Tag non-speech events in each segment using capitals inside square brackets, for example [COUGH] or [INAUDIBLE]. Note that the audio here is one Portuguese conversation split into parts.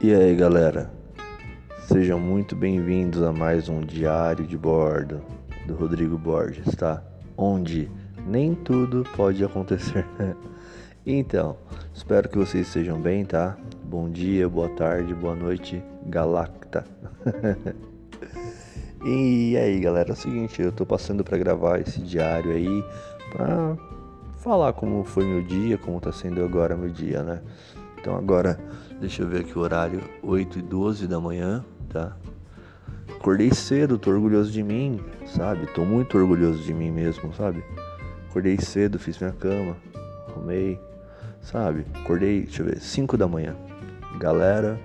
E aí galera, sejam muito bem-vindos a mais um diário de bordo do Rodrigo Borges, tá? Onde nem tudo pode acontecer. [LAUGHS] então, espero que vocês estejam bem, tá? Bom dia, boa tarde, boa noite, Galacta. [LAUGHS] e aí galera, é o seguinte, eu tô passando para gravar esse diário aí pra falar como foi meu dia, como tá sendo agora meu dia, né? Então agora, deixa eu ver aqui o horário, 8 e 12 da manhã, tá? Acordei cedo, tô orgulhoso de mim, sabe? Tô muito orgulhoso de mim mesmo, sabe? Acordei cedo, fiz minha cama, arrumei, sabe? Acordei, deixa eu ver, 5 da manhã. Galera,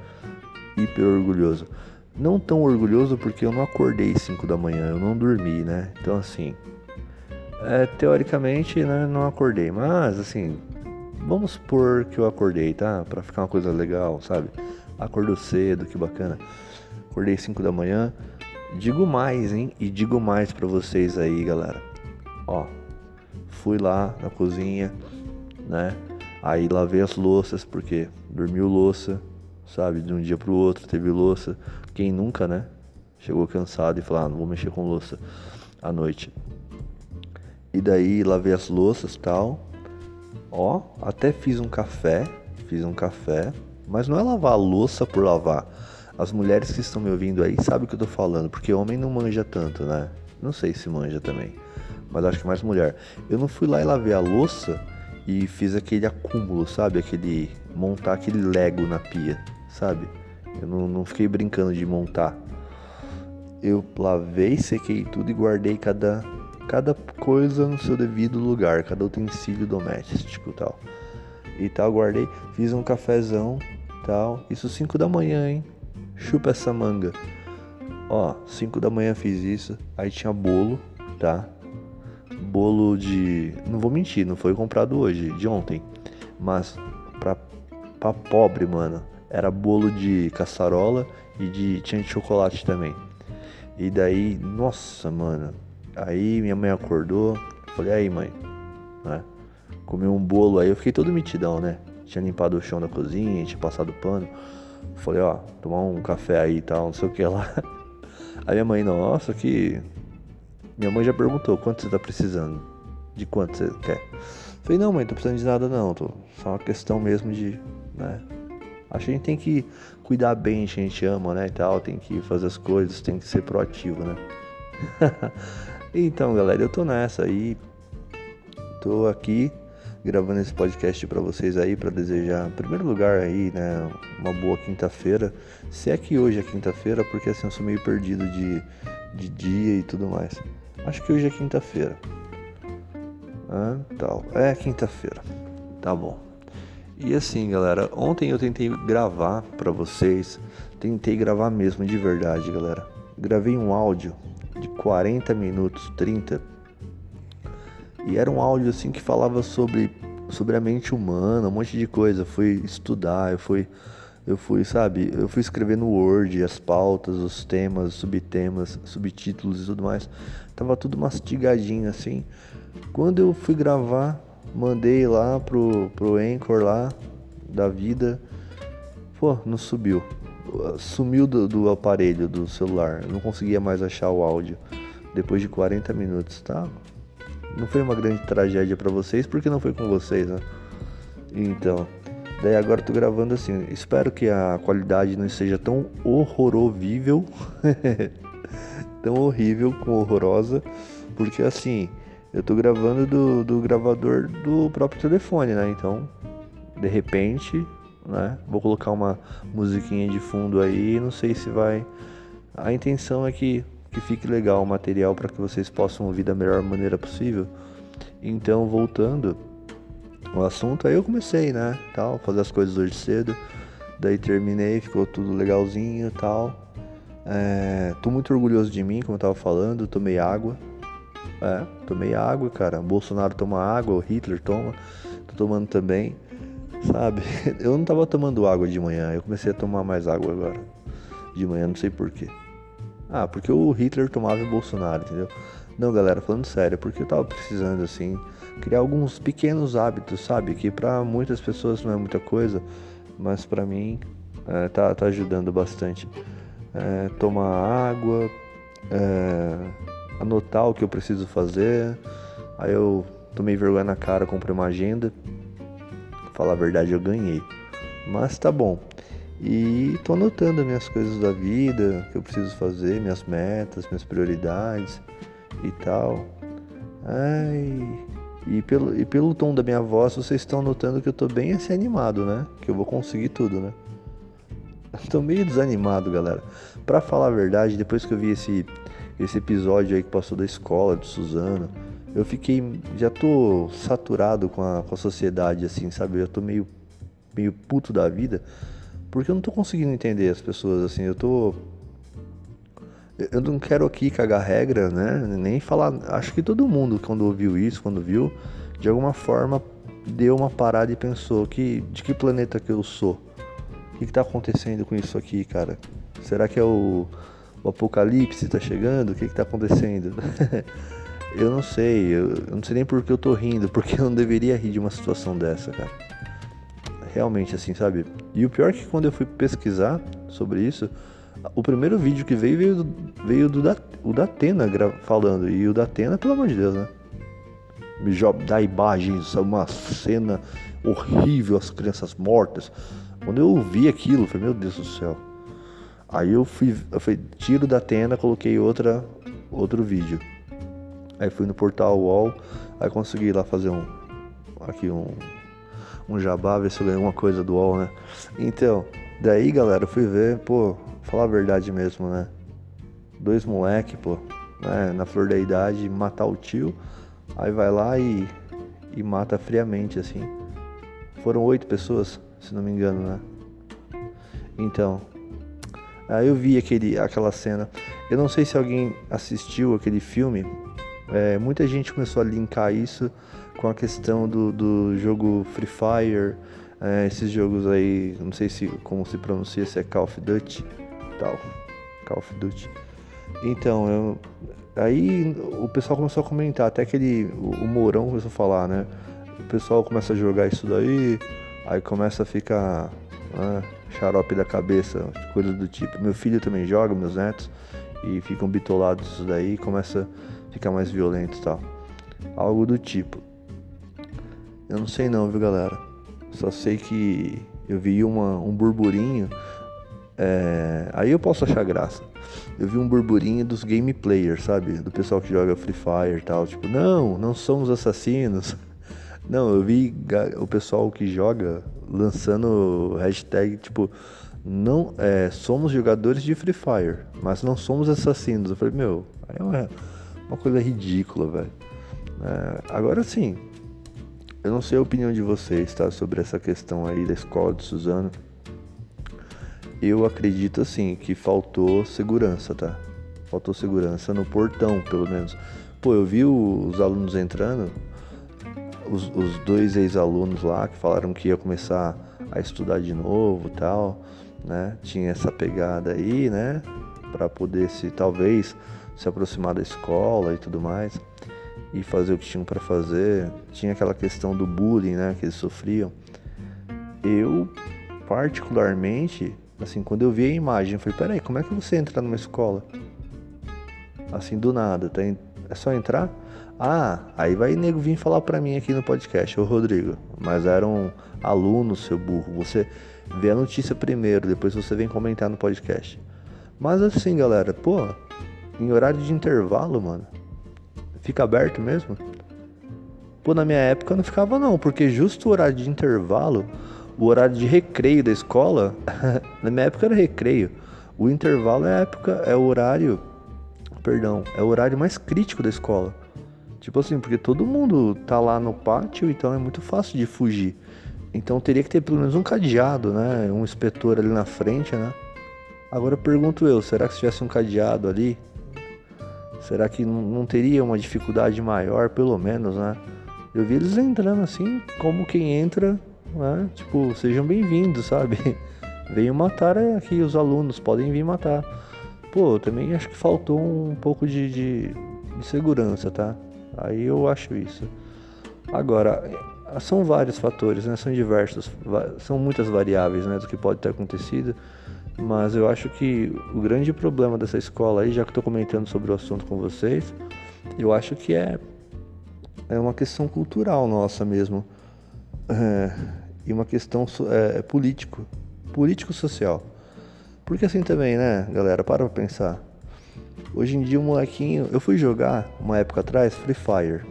hiper orgulhoso. Não tão orgulhoso porque eu não acordei 5 da manhã, eu não dormi, né? Então assim, é, teoricamente, né, não acordei, mas assim, vamos supor que eu acordei, tá? Pra ficar uma coisa legal, sabe? Acordou cedo, que bacana. Acordei 5 da manhã. Digo mais, hein? E digo mais para vocês aí, galera. Ó, fui lá na cozinha, né? Aí lavei as louças, porque dormiu louça, sabe? De um dia pro outro teve louça. Quem nunca, né? Chegou cansado e falou: ah, não vou mexer com louça à noite. E daí lavei as louças tal. Ó, até fiz um café. Fiz um café. Mas não é lavar a louça por lavar. As mulheres que estão me ouvindo aí sabem o que eu tô falando. Porque homem não manja tanto, né? Não sei se manja também. Mas acho que mais mulher. Eu não fui lá e lavei a louça e fiz aquele acúmulo, sabe? Aquele. montar aquele Lego na pia, sabe? Eu não, não fiquei brincando de montar. Eu lavei, sequei tudo e guardei cada cada coisa no seu devido lugar, cada utensílio doméstico tal. E tal, guardei, fiz um cafezão, tal. Isso 5 da manhã, hein? Chupa essa manga. Ó, 5 da manhã fiz isso. Aí tinha bolo, tá? Bolo de. Não vou mentir, não foi comprado hoje, de ontem. Mas pra, pra pobre, mano. Era bolo de caçarola e de. tinha de chocolate também. E daí, nossa, mano, Aí minha mãe acordou, falei, aí mãe, né? Comi um bolo aí, eu fiquei todo mitidão, né? Tinha limpado o chão da cozinha, tinha passado pano. Falei, ó, tomar um café aí e tal, não sei o que lá. [LAUGHS] Aí minha mãe, nossa, que. Minha mãe já perguntou quanto você tá precisando. De quanto você quer? Falei, não, mãe, tô precisando de nada não. Tô... Só uma questão mesmo de. né? Acho que a gente tem que cuidar bem, a gente ama, né? E tal, tem que fazer as coisas, tem que ser proativo, né? [LAUGHS] Então, galera, eu tô nessa aí. Tô aqui gravando esse podcast para vocês aí para desejar, em primeiro lugar aí, né, uma boa quinta-feira. Se é que hoje é quinta-feira, porque assim eu sou meio perdido de, de dia e tudo mais. Acho que hoje é quinta-feira. Ah, tal. É quinta-feira. Tá bom. E assim, galera, ontem eu tentei gravar para vocês, tentei gravar mesmo de verdade, galera. Gravei um áudio de 40 minutos, 30. E era um áudio assim que falava sobre, sobre a mente humana, um monte de coisa. fui estudar, eu fui, eu fui, sabe, eu fui escrever no Word as pautas, os temas, subtemas, subtítulos e tudo mais. Tava tudo mastigadinho assim. Quando eu fui gravar, mandei lá pro, pro Anchor lá da vida. Pô, não subiu sumiu do, do, aparelho do celular. não conseguia mais achar o áudio depois de 40 minutos, tá? Não foi uma grande tragédia para vocês porque não foi com vocês, né? Então, daí agora eu tô gravando assim. Espero que a qualidade não seja tão horrorovível, [LAUGHS] tão horrível com horrorosa, porque assim, eu tô gravando do, do gravador do próprio telefone, né? Então, de repente, né? Vou colocar uma musiquinha de fundo aí, não sei se vai. A intenção é que, que fique legal o material para que vocês possam ouvir da melhor maneira possível. Então, voltando ao assunto, aí eu comecei, né? Tal, fazer as coisas hoje cedo. Daí terminei, ficou tudo legalzinho tal. É, tô muito orgulhoso de mim, como eu tava falando, tomei água. É, tomei água, cara. Bolsonaro toma água, o Hitler toma. Tô tomando também sabe? [LAUGHS] Eu não tava tomando água de manhã, eu comecei a tomar mais água agora. De manhã, não sei porquê. Ah, porque o Hitler tomava o Bolsonaro, entendeu? Não, galera, falando sério, porque eu tava precisando, assim, criar alguns pequenos hábitos, sabe? Que para muitas pessoas não é muita coisa, mas para mim É, tá, tá ajudando bastante. É, tomar água, é, anotar o que eu preciso fazer. Aí eu tomei vergonha na cara, comprei uma agenda. Falar a verdade, eu ganhei. Mas tá bom. E tô anotando minhas coisas da vida, que eu preciso fazer, minhas metas, minhas prioridades e tal. Ai. E pelo, e pelo tom da minha voz, vocês estão notando que eu tô bem assim animado, né? Que eu vou conseguir tudo, né? [LAUGHS] tô meio desanimado, galera. Pra falar a verdade, depois que eu vi esse, esse episódio aí que passou da escola, de Suzano, eu fiquei. Já tô saturado com a, com a sociedade, assim, sabe? Eu tô meio, meio puto da vida. Porque eu não tô conseguindo entender as pessoas, assim. Eu tô. Eu não quero aqui cagar regra, né? Nem falar. Acho que todo mundo, quando ouviu isso, quando viu, de alguma forma deu uma parada e pensou: que, de que planeta que eu sou? O que, que tá acontecendo com isso aqui, cara? Será que é o, o apocalipse tá chegando? O que, que tá acontecendo? [LAUGHS] eu não sei, eu, eu, não sei nem por que eu tô rindo, porque eu não deveria rir de uma situação dessa, cara. Realmente, assim, sabe? E o pior é que quando eu fui pesquisar sobre isso, o primeiro vídeo que veio veio, do, veio do da, o da Atena falando. E o da Atena, pelo amor de Deus, né? Job da imagens, uma cena horrível, as crianças mortas. Quando eu vi aquilo, eu falei, meu Deus do céu. Aí eu fui, eu fui tiro da Atena, coloquei outra, outro vídeo. Aí fui no portal UOL, aí consegui lá fazer um aqui um um jabá, ver se eu ganhei alguma coisa do UOL, né? Então, daí, galera, eu fui ver, pô, falar a verdade mesmo, né? Dois moleque, pô, né? na flor da idade, matar o tio, aí vai lá e, e mata friamente, assim. Foram oito pessoas, se não me engano, né? Então, aí eu vi aquele, aquela cena. Eu não sei se alguém assistiu aquele filme. É, muita gente começou a linkar isso com a questão do, do jogo Free Fire, é, esses jogos aí, não sei se como se pronuncia, se é Call of Duty, tal, Call of Duty. Então, eu, aí o pessoal começou a comentar, até aquele, o, o Mourão começou a falar, né? O pessoal começa a jogar isso daí, aí começa a ficar né, xarope da cabeça, coisas do tipo. Meu filho também joga, meus netos, e ficam bitolados isso daí, começa a ficar mais violento e tal. Algo do tipo. Eu não sei não, viu galera? Só sei que eu vi uma, um burburinho. É... Aí eu posso achar graça. Eu vi um burburinho dos game players, sabe? Do pessoal que joga Free Fire e tal. Tipo, não, não somos assassinos. [LAUGHS] Não, eu vi o pessoal que joga lançando hashtag tipo, não é, somos jogadores de Free Fire, mas não somos assassinos. Eu falei, meu, é uma, uma coisa ridícula, velho. É, agora sim, eu não sei a opinião de vocês, tá? Sobre essa questão aí da escola de Suzano. Eu acredito assim que faltou segurança, tá? Faltou segurança no portão, pelo menos. Pô, eu vi os alunos entrando, os, os dois ex-alunos lá que falaram que ia começar a estudar de novo tal, né? Tinha essa pegada aí, né? Para poder se talvez se aproximar da escola e tudo mais e fazer o que tinham para fazer. Tinha aquela questão do bullying, né, que eles sofriam. Eu, particularmente, assim, quando eu vi a imagem, eu falei, peraí, como é que você entra numa escola? Assim, do nada, tá? É só entrar? Ah, aí vai nego vir falar pra mim aqui no podcast, ô Rodrigo, mas eram alunos, seu burro. Você vê a notícia primeiro, depois você vem comentar no podcast. Mas assim, galera, pô, em horário de intervalo, mano, Fica aberto mesmo? Pô, na minha época não ficava não, porque justo o horário de intervalo, o horário de recreio da escola, [LAUGHS] na minha época era recreio. O intervalo é a época, é o horário, perdão, é o horário mais crítico da escola. Tipo assim, porque todo mundo tá lá no pátio, então é muito fácil de fugir. Então teria que ter pelo menos um cadeado, né? Um inspetor ali na frente, né? Agora pergunto eu, será que se tivesse um cadeado ali, Será que não teria uma dificuldade maior, pelo menos, né? Eu vi eles entrando assim, como quem entra, né? Tipo, sejam bem-vindos, sabe? [LAUGHS] Venham matar aqui os alunos, podem vir matar. Pô, também acho que faltou um pouco de, de, de segurança, tá? Aí eu acho isso. Agora, são vários fatores, né? São diversos, são muitas variáveis, né, do que pode ter acontecido. Mas eu acho que o grande problema dessa escola aí, já que estou comentando sobre o assunto com vocês, eu acho que é, é uma questão cultural nossa mesmo. É, e uma questão é, político, político-social. Porque assim também, né, galera, para pra pensar. Hoje em dia o molequinho. Eu fui jogar uma época atrás Free Fire.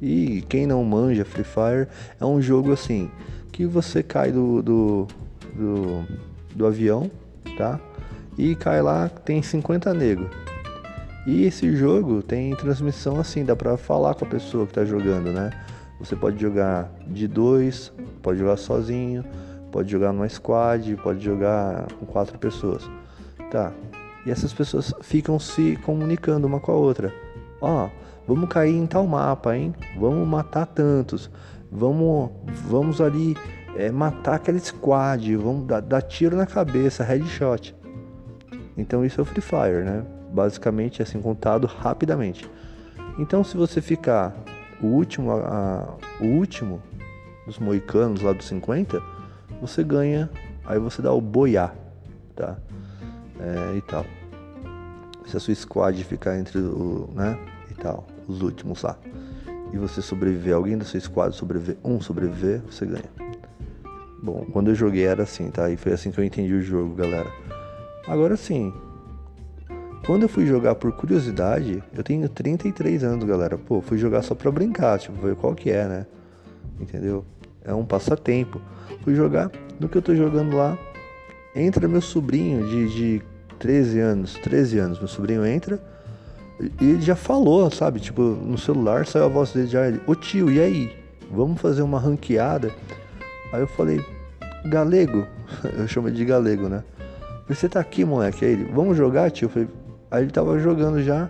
E quem não manja Free Fire é um jogo assim que você cai do, do, do, do avião, tá? E cai lá, tem 50 negros. E esse jogo tem transmissão assim, dá pra falar com a pessoa que tá jogando, né? Você pode jogar de dois, pode jogar sozinho, pode jogar numa squad, pode jogar com quatro pessoas. Tá. E essas pessoas ficam se comunicando uma com a outra. Ó, oh, vamos cair em tal mapa, hein? Vamos matar tantos. Vamos, vamos ali é, matar aquela squad. Vamos dar, dar tiro na cabeça, headshot. Então isso é o Free Fire, né? Basicamente assim contado rapidamente. Então se você ficar o último, a, o último dos moicanos lá dos 50, você ganha, aí você dá o boiá, tá? É, e tal. Se a sua squad ficar entre o, né, e tal, os últimos lá, e você sobreviver, alguém da sua squad sobreviver, um sobreviver, você ganha. Bom, quando eu joguei era assim, tá? E foi assim que eu entendi o jogo, galera. Agora sim, quando eu fui jogar por curiosidade, eu tenho 33 anos, galera. Pô, fui jogar só pra brincar, tipo, ver qual que é, né? Entendeu? É um passatempo. Fui jogar, no que eu tô jogando lá, entra meu sobrinho de, de 13 anos, 13 anos, meu sobrinho entra e ele já falou, sabe? Tipo, no celular saiu a voz dele já, ele, ô tio, e aí? Vamos fazer uma ranqueada? Aí eu falei, galego, [LAUGHS] eu chamo ele de galego, né? Você tá aqui, moleque? Aí ele, vamos jogar, tio? Falei, Aí ele tava jogando já.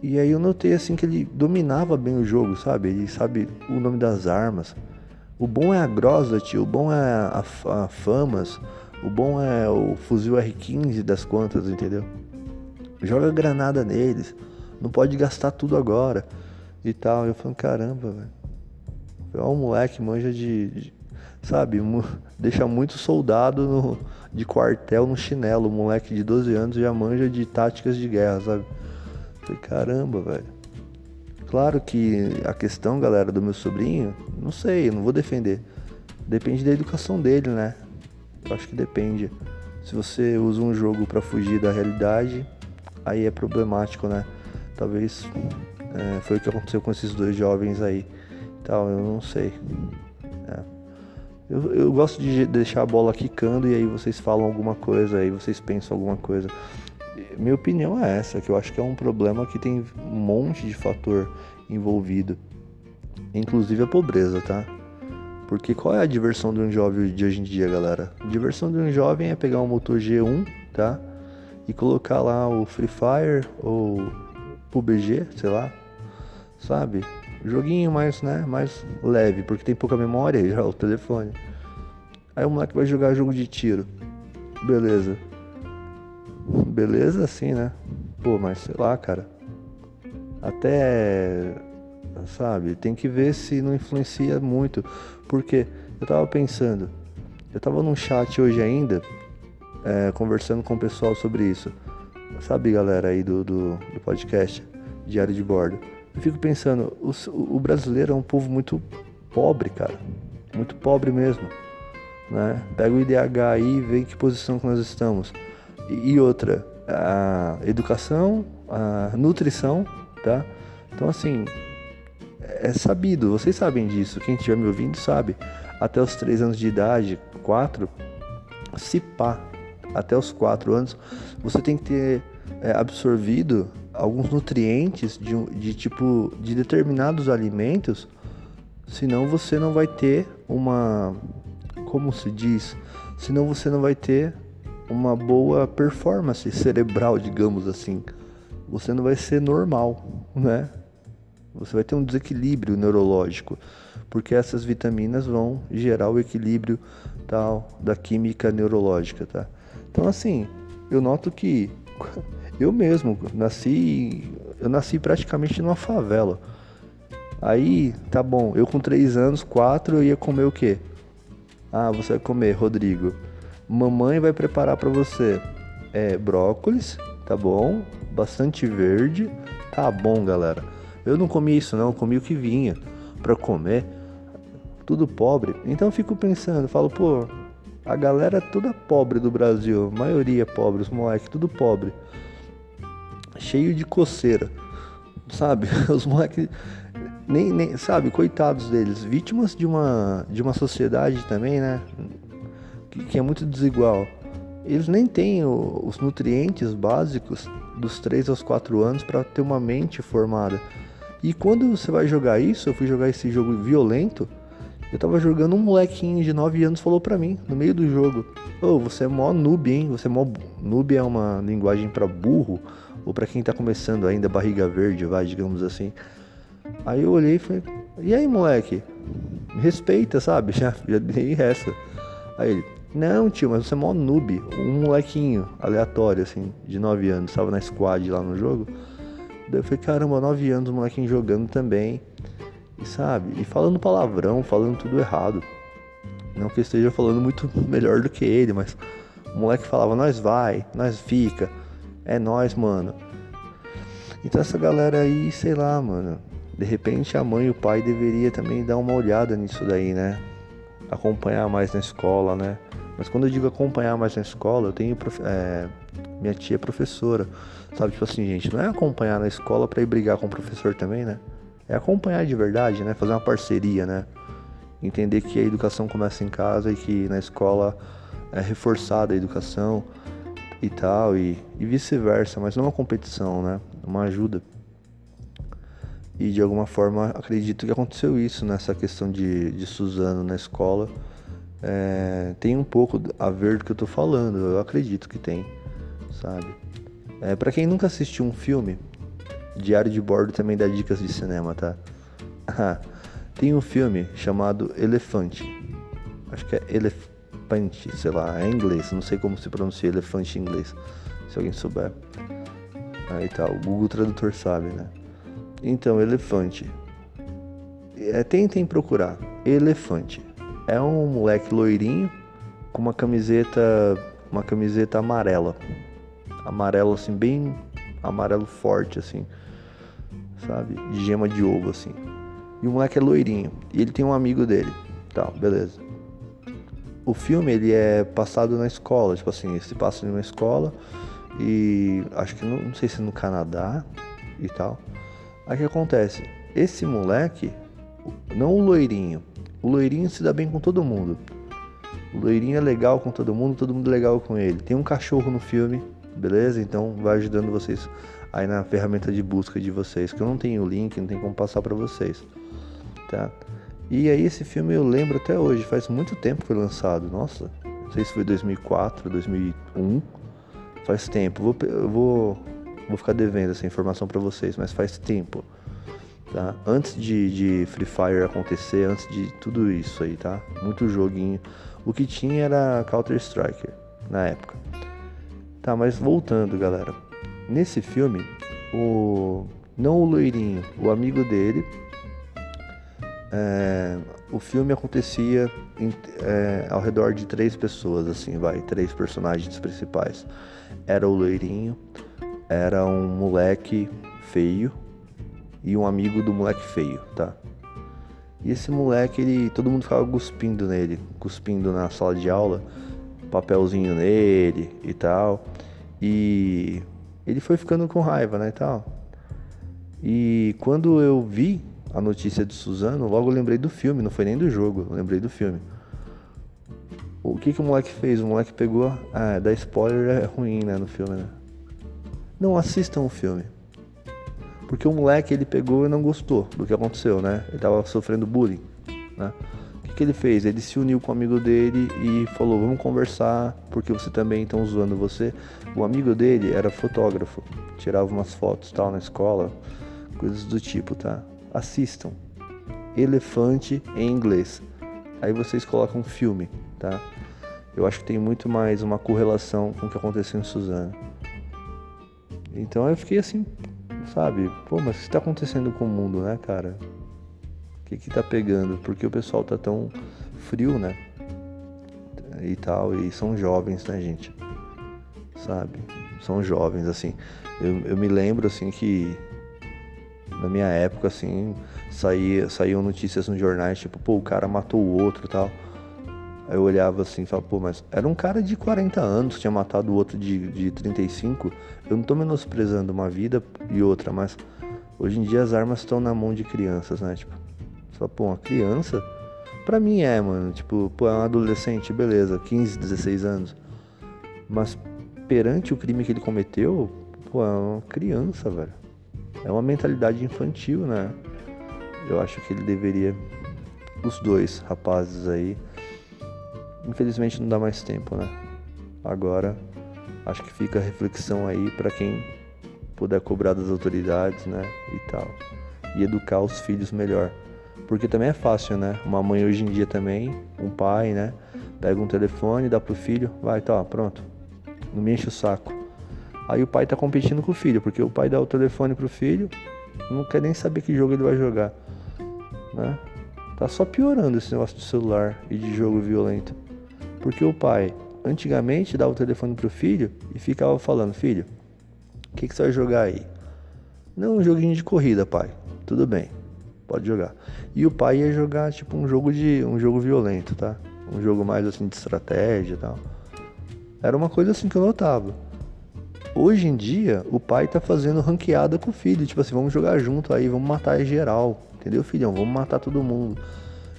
E aí eu notei assim que ele dominava bem o jogo, sabe? Ele sabe o nome das armas. O bom é a Grosa, tio. O bom é a, a Famas. O bom é o fuzil R15 das quantas, entendeu? Joga granada neles. Não pode gastar tudo agora. E tal. Eu falei, caramba, velho. É um moleque manja de, de sabe, [LAUGHS] deixa muito soldado no, de quartel no chinelo. O moleque de 12 anos já manja de táticas de guerra, sabe? Falei, caramba, velho. Claro que a questão, galera, do meu sobrinho, não sei, não vou defender. Depende da educação dele, né? Eu acho que depende. Se você usa um jogo para fugir da realidade, aí é problemático, né? Talvez é, foi o que aconteceu com esses dois jovens aí. Tal, eu não sei. É. Eu, eu gosto de deixar a bola quicando e aí vocês falam alguma coisa, aí vocês pensam alguma coisa. Minha opinião é essa, que eu acho que é um problema que tem um monte de fator envolvido. Inclusive a pobreza, tá? Porque qual é a diversão de um jovem de hoje em dia, galera? A diversão de um jovem é pegar um motor G1, tá? E colocar lá o Free Fire ou PUBG, sei lá, sabe? Joguinho mais, né, mais leve, porque tem pouca memória [LAUGHS] já o telefone. Aí o moleque vai jogar jogo de tiro. Beleza. Beleza assim, né? Pô, mas sei lá, cara. Até sabe, tem que ver se não influencia muito. Porque eu tava pensando, eu tava num chat hoje ainda, é, conversando com o pessoal sobre isso. Sabe, galera aí do, do, do podcast Diário de Bordo. Eu fico pensando, o, o brasileiro é um povo muito pobre, cara. Muito pobre mesmo. Né? Pega o IDH aí e vê em que posição que nós estamos. E, e outra, a educação, a nutrição, tá? Então assim, é sabido, vocês sabem disso, quem estiver me ouvindo sabe. Até os 3 anos de idade, 4, se pá, até os 4 anos, você tem que ter é, absorvido alguns nutrientes de, de tipo de determinados alimentos, senão você não vai ter uma como se diz, senão você não vai ter uma boa performance cerebral, digamos assim. Você não vai ser normal, né? Você vai ter um desequilíbrio neurológico, porque essas vitaminas vão gerar o equilíbrio tal da química neurológica, tá? Então assim, eu noto que eu mesmo nasci, eu nasci praticamente numa favela. Aí, tá bom, eu com 3 anos, 4, eu ia comer o quê? Ah, você vai comer, Rodrigo. Mamãe vai preparar para você é, brócolis, tá bom? Bastante verde. Tá bom, galera. Eu não comi isso não, eu comi o que vinha para comer. Tudo pobre. Então eu fico pensando, falo, pô, a galera toda pobre do Brasil, a maioria pobre, os moleques tudo pobre. Cheio de coceira. Sabe? [LAUGHS] Os moleques nem, nem sabe, coitados deles, vítimas de uma de uma sociedade também, né? Que, que é muito desigual. Eles nem têm o, os nutrientes básicos dos 3 aos 4 anos para ter uma mente formada. E quando você vai jogar isso, eu fui jogar esse jogo violento, eu tava jogando um molequinho de 9 anos falou pra mim, no meio do jogo, ô, oh, você é mó noob, hein? Você é mó... Noob é uma linguagem para burro, ou para quem tá começando ainda, barriga verde, vai, digamos assim. Aí eu olhei e falei, e aí moleque? Me respeita, sabe? [LAUGHS] Já, já dei essa. Aí ele, não tio, mas você é mó noob. Um molequinho aleatório, assim, de 9 anos, tava na squad lá no jogo. Daí eu falei, caramba, 9 anos, o molequinho jogando também. E sabe? E falando palavrão, falando tudo errado. Não que eu esteja falando muito melhor do que ele, mas o moleque falava, nós vai, nós fica, é nós, mano. Então essa galera aí, sei lá, mano. De repente a mãe e o pai deveria também dar uma olhada nisso daí, né? Acompanhar mais na escola, né? Mas quando eu digo acompanhar mais na escola, eu tenho é, minha tia é professora, sabe? Tipo assim, gente, não é acompanhar na escola para ir brigar com o professor também, né? É acompanhar de verdade, né? Fazer uma parceria, né? Entender que a educação começa em casa e que na escola é reforçada a educação e tal, e, e vice-versa, mas não uma competição, né? Uma ajuda. E de alguma forma acredito que aconteceu isso nessa questão de, de Suzano na escola. É, tem um pouco a ver do que eu tô falando, eu acredito que tem, sabe? É, para quem nunca assistiu um filme, Diário de Bordo também dá dicas de cinema, tá? [LAUGHS] tem um filme chamado Elefante. Acho que é Elefante, sei lá, é inglês, não sei como se pronuncia elefante em inglês. Se alguém souber. Aí tá, o Google Tradutor sabe, né? Então, elefante. É, tentem procurar. Elefante. É um moleque loirinho com uma camiseta, uma camiseta amarela. Amarelo assim, bem amarelo forte assim. Sabe? De gema de ovo assim. E o moleque é loirinho. E ele tem um amigo dele. Tá, beleza. O filme ele é passado na escola, tipo assim, se passa em uma escola e acho que não, não sei se no Canadá e tal. Aí o que acontece? Esse moleque, não o loirinho, o loirinho se dá bem com todo mundo. O loirinho é legal com todo mundo, todo mundo é legal com ele. Tem um cachorro no filme, beleza? Então vai ajudando vocês aí na ferramenta de busca de vocês, que eu não tenho o link, não tem como passar para vocês, tá? E aí esse filme eu lembro até hoje, faz muito tempo que foi lançado. Nossa, não sei se foi 2004, 2001. Faz tempo. Vou, vou Vou ficar devendo essa informação para vocês, mas faz tempo. Tá? Antes de, de, Free Fire acontecer, antes de tudo isso aí, tá? Muito joguinho. O que tinha era Counter Striker na época. Tá, mas voltando, galera. Nesse filme, o não o loirinho, o amigo dele, é, o filme acontecia em, é, ao redor de três pessoas, assim, vai, três personagens principais. Era o loirinho, era um moleque feio e um amigo do moleque feio, tá? E esse moleque, ele, todo mundo ficava cuspindo nele, cuspindo na sala de aula, papelzinho nele e tal. E ele foi ficando com raiva, né, e tal. E quando eu vi a notícia de Suzano, logo lembrei do filme, não foi nem do jogo, lembrei do filme. O que que o moleque fez? O moleque pegou, ah, dar spoiler é ruim, né, no filme, né? não assistam o filme. Porque o moleque ele pegou e não gostou do que aconteceu, né? Ele tava sofrendo bullying, né? O que, que ele fez? Ele se uniu com o amigo dele e falou: Vamos conversar, porque você também estão zoando você. O amigo dele era fotógrafo, tirava umas fotos tal na escola, coisas do tipo, tá? Assistam. Elefante em inglês. Aí vocês colocam filme, tá? Eu acho que tem muito mais uma correlação com o que aconteceu em Suzano. Então eu fiquei assim, sabe? Pô, mas o que está acontecendo com o mundo, né, cara? O que que tá pegando? Porque o pessoal tá tão frio, né? E tal, e são jovens, né, gente? Sabe? São jovens, assim. Eu, eu me lembro, assim, que na minha época, assim, saía, saíam notícias nos jornais, tipo, pô, o cara matou o outro tal. Aí eu olhava assim e falava, pô, mas era um cara de 40 anos tinha matado o outro de, de 35. Eu não tô menosprezando uma vida e outra, mas hoje em dia as armas estão na mão de crianças, né? Tipo, você fala, pô, uma criança? Pra mim é, mano. Tipo, pô, é um adolescente, beleza, 15, 16 anos. Mas perante o crime que ele cometeu, pô, é uma criança, velho. É uma mentalidade infantil, né? Eu acho que ele deveria. Os dois rapazes aí. Infelizmente não dá mais tempo, né? Agora acho que fica a reflexão aí para quem puder cobrar das autoridades, né? E tal. E educar os filhos melhor. Porque também é fácil, né? Uma mãe hoje em dia também, um pai, né? Pega um telefone, dá pro filho, vai, tá, pronto. Não me enche o saco. Aí o pai tá competindo com o filho, porque o pai dá o telefone pro filho, não quer nem saber que jogo ele vai jogar né? Tá só piorando esse negócio de celular e de jogo violento. Porque o pai, antigamente, dava o telefone pro filho e ficava falando: Filho, o que, que você vai jogar aí? Não, um joguinho de corrida, pai. Tudo bem, pode jogar. E o pai ia jogar tipo um jogo de um jogo violento, tá? Um jogo mais assim de estratégia e tal. Era uma coisa assim que eu notava. Hoje em dia, o pai tá fazendo ranqueada com o filho, tipo assim, vamos jogar junto aí, vamos matar geral. Entendeu, filhão? Vamos matar todo mundo.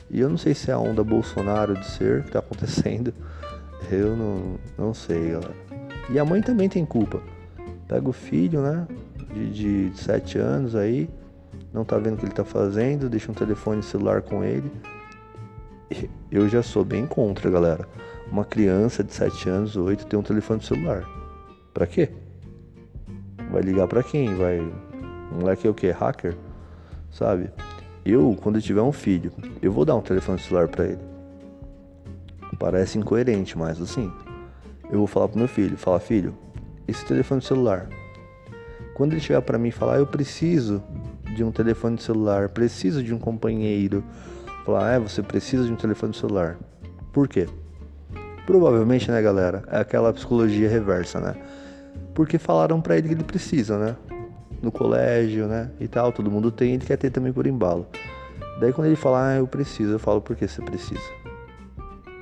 E eu não sei se é a onda Bolsonaro de ser que tá acontecendo. [LAUGHS] Eu não, não sei, galera. E a mãe também tem culpa. Pega o filho, né? De, de 7 anos aí, não tá vendo o que ele tá fazendo, deixa um telefone celular com ele. Eu já sou bem contra, galera. Uma criança de 7 anos, 8, ter um telefone celular. Pra quê? Vai ligar pra quem? Vai. O moleque é o quê? Hacker? Sabe? Eu, quando eu tiver um filho, eu vou dar um telefone celular para ele. Parece incoerente, mas assim, eu vou falar pro meu filho, falar filho, esse telefone celular. Quando ele chegar para mim e falar, eu preciso de um telefone celular, preciso de um companheiro, falar, é, você precisa de um telefone celular. Por quê? Provavelmente, né, galera, é aquela psicologia reversa, né? Porque falaram para ele que ele precisa, né? no colégio, né? E tal, todo mundo tem, ele quer ter também por embalo. Daí quando ele fala, ah, eu preciso, eu falo, por que você precisa?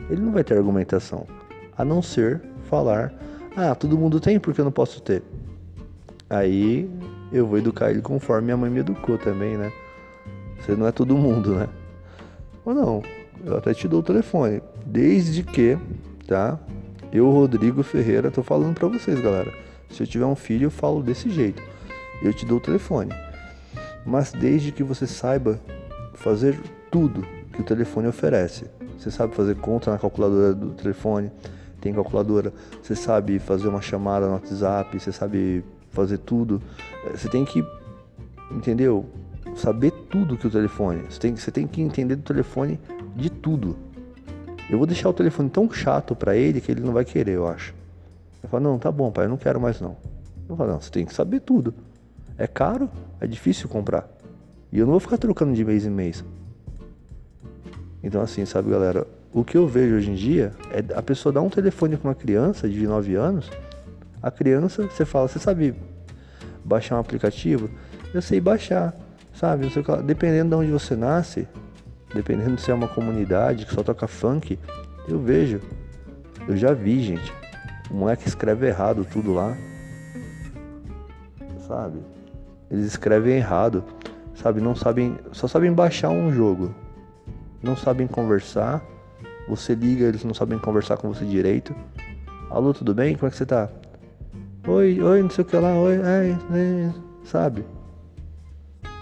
Ele não vai ter argumentação, a não ser falar, ah, todo mundo tem, porque eu não posso ter? Aí eu vou educar ele conforme minha mãe me educou também, né? Você não é todo mundo, né? Ou não, eu até te dou o telefone, desde que, tá? Eu, Rodrigo Ferreira, tô falando pra vocês, galera. Se eu tiver um filho, eu falo desse jeito eu te dou o telefone. Mas desde que você saiba fazer tudo que o telefone oferece. Você sabe fazer conta na calculadora do telefone, tem calculadora, você sabe fazer uma chamada no WhatsApp, você sabe fazer tudo. É, você tem que, entendeu? Saber tudo que o telefone. Você tem, você tem que entender do telefone de tudo. Eu vou deixar o telefone tão chato para ele que ele não vai querer, eu acho. Eu falo, não, tá bom, pai, eu não quero mais não. Eu falo, não, você tem que saber tudo. É caro, é difícil comprar. E eu não vou ficar trocando de mês em mês. Então, assim, sabe, galera? O que eu vejo hoje em dia é a pessoa dar um telefone para uma criança de 9 anos. A criança, você fala, você sabe baixar um aplicativo? Eu sei baixar, sabe? Dependendo de onde você nasce, dependendo se é uma comunidade que só toca funk, eu vejo. Eu já vi, gente. O moleque escreve errado tudo lá. Sabe? Eles escrevem errado, sabe? Não sabem, só sabem baixar um jogo. Não sabem conversar. Você liga, eles não sabem conversar com você direito. Alô, tudo bem? Como é que você tá? Oi, oi, não sei o que lá, oi, é, é, sabe?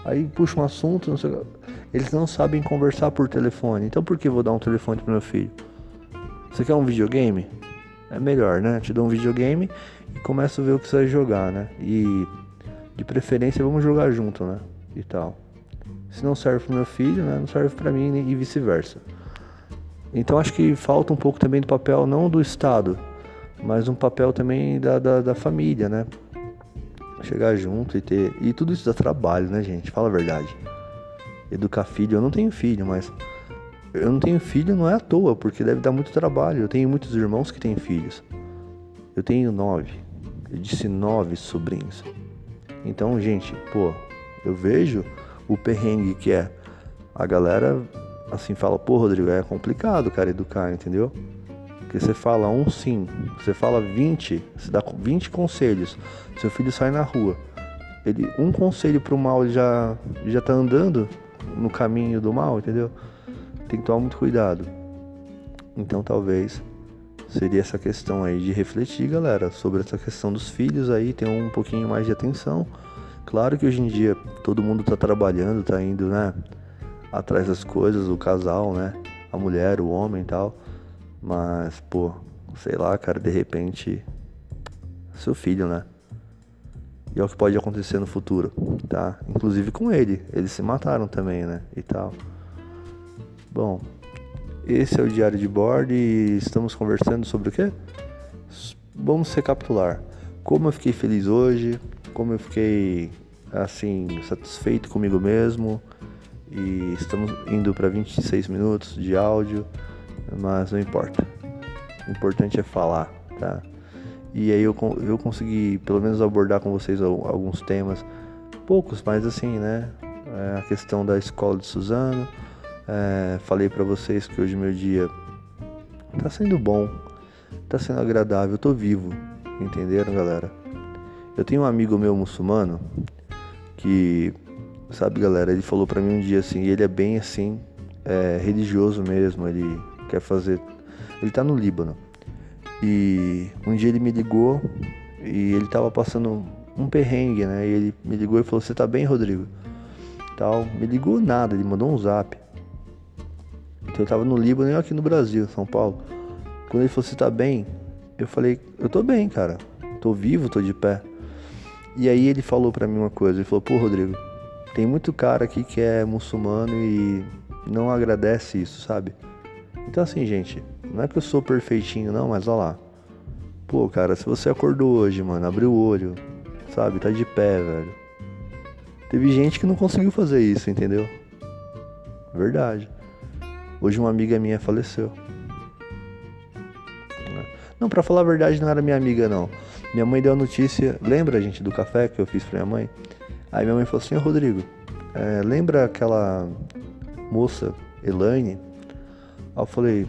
Aí puxa um assunto, não sei o que. Eles não sabem conversar por telefone. Então por que vou dar um telefone pro meu filho? Você quer um videogame? É melhor, né? Te dou um videogame e começa a ver o que você vai jogar, né? E de preferência vamos jogar junto, né? E tal. Se não serve pro meu filho, né? Não serve para mim e vice-versa. Então acho que falta um pouco também do papel não do Estado, mas um papel também da, da, da família, né? Chegar junto e ter. E tudo isso dá trabalho, né, gente? Fala a verdade. educar filho. Eu não tenho filho, mas eu não tenho filho não é à toa, porque deve dar muito trabalho. Eu tenho muitos irmãos que têm filhos. Eu tenho nove. Eu disse nove sobrinhos. Então, gente, pô, eu vejo o perrengue que é. A galera assim fala, pô, Rodrigo, é complicado, cara, educar, entendeu? Porque você fala um sim, você fala 20, você dá 20 conselhos. Seu filho sai na rua. Ele, um conselho pro mal ele já, já tá andando no caminho do mal, entendeu? Tem que tomar muito cuidado. Então talvez seria essa questão aí de refletir, galera, sobre essa questão dos filhos aí, ter um pouquinho mais de atenção. Claro que hoje em dia todo mundo tá trabalhando, tá indo, né, atrás das coisas, o casal, né, a mulher, o homem e tal. Mas, pô, sei lá, cara, de repente seu filho, né? E é o que pode acontecer no futuro, tá? Inclusive com ele, eles se mataram também, né? E tal. Bom, esse é o diário de bordo e estamos conversando sobre o quê? Vamos recapitular. Como eu fiquei feliz hoje, como eu fiquei assim satisfeito comigo mesmo e estamos indo para 26 minutos de áudio, mas não importa. O importante é falar, tá? E aí eu, eu consegui pelo menos abordar com vocês alguns temas, poucos, mas assim, né? É a questão da escola de Suzano. É, falei para vocês que hoje meu dia tá sendo bom, tá sendo agradável, eu tô vivo, entenderam, galera? Eu tenho um amigo meu muçulmano que, sabe, galera, ele falou para mim um dia assim, ele é bem assim, é, religioso mesmo, ele quer fazer. Ele tá no Líbano. E um dia ele me ligou e ele tava passando um perrengue, né? E ele me ligou e falou: Você tá bem, Rodrigo? Tal. Me ligou nada, ele mandou um zap. Então eu tava no Líbano e aqui no Brasil, São Paulo. Quando ele falou: Você tá bem? Eu falei: Eu tô bem, cara. Tô vivo, tô de pé. E aí ele falou para mim uma coisa: Ele falou: Pô, Rodrigo, tem muito cara aqui que é muçulmano e não agradece isso, sabe? Então assim, gente, não é que eu sou perfeitinho, não, mas olha lá. Pô, cara, se você acordou hoje, mano, abriu o olho, sabe, tá de pé, velho. Teve gente que não conseguiu fazer isso, entendeu? Verdade. Hoje uma amiga minha faleceu. Não, para falar a verdade, não era minha amiga, não. Minha mãe deu a notícia. Lembra, gente, do café que eu fiz pra minha mãe? Aí minha mãe falou assim: Rodrigo, é, lembra aquela moça, Elaine? Aí eu falei: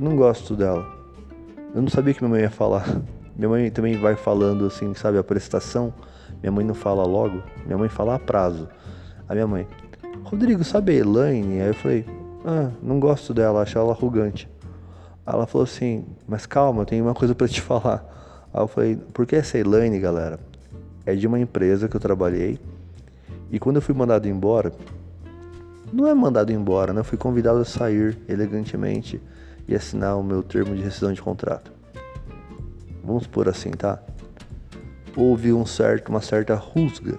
não gosto dela. Eu não sabia que minha mãe ia falar. [LAUGHS] Minha mãe também vai falando assim, sabe, a prestação. Minha mãe não fala logo, minha mãe fala a prazo. A minha mãe, Rodrigo, sabe a Elaine? Aí eu falei, ah, não gosto dela, acho ela arrogante. Aí ela falou assim, mas calma, eu tenho uma coisa para te falar. Aí eu falei, porque essa Elaine, galera, é de uma empresa que eu trabalhei. E quando eu fui mandado embora, não é mandado embora, né? Eu fui convidado a sair elegantemente e assinar o meu termo de rescisão de contrato. Vamos por assim, tá? Houve um certo, uma certa rusga.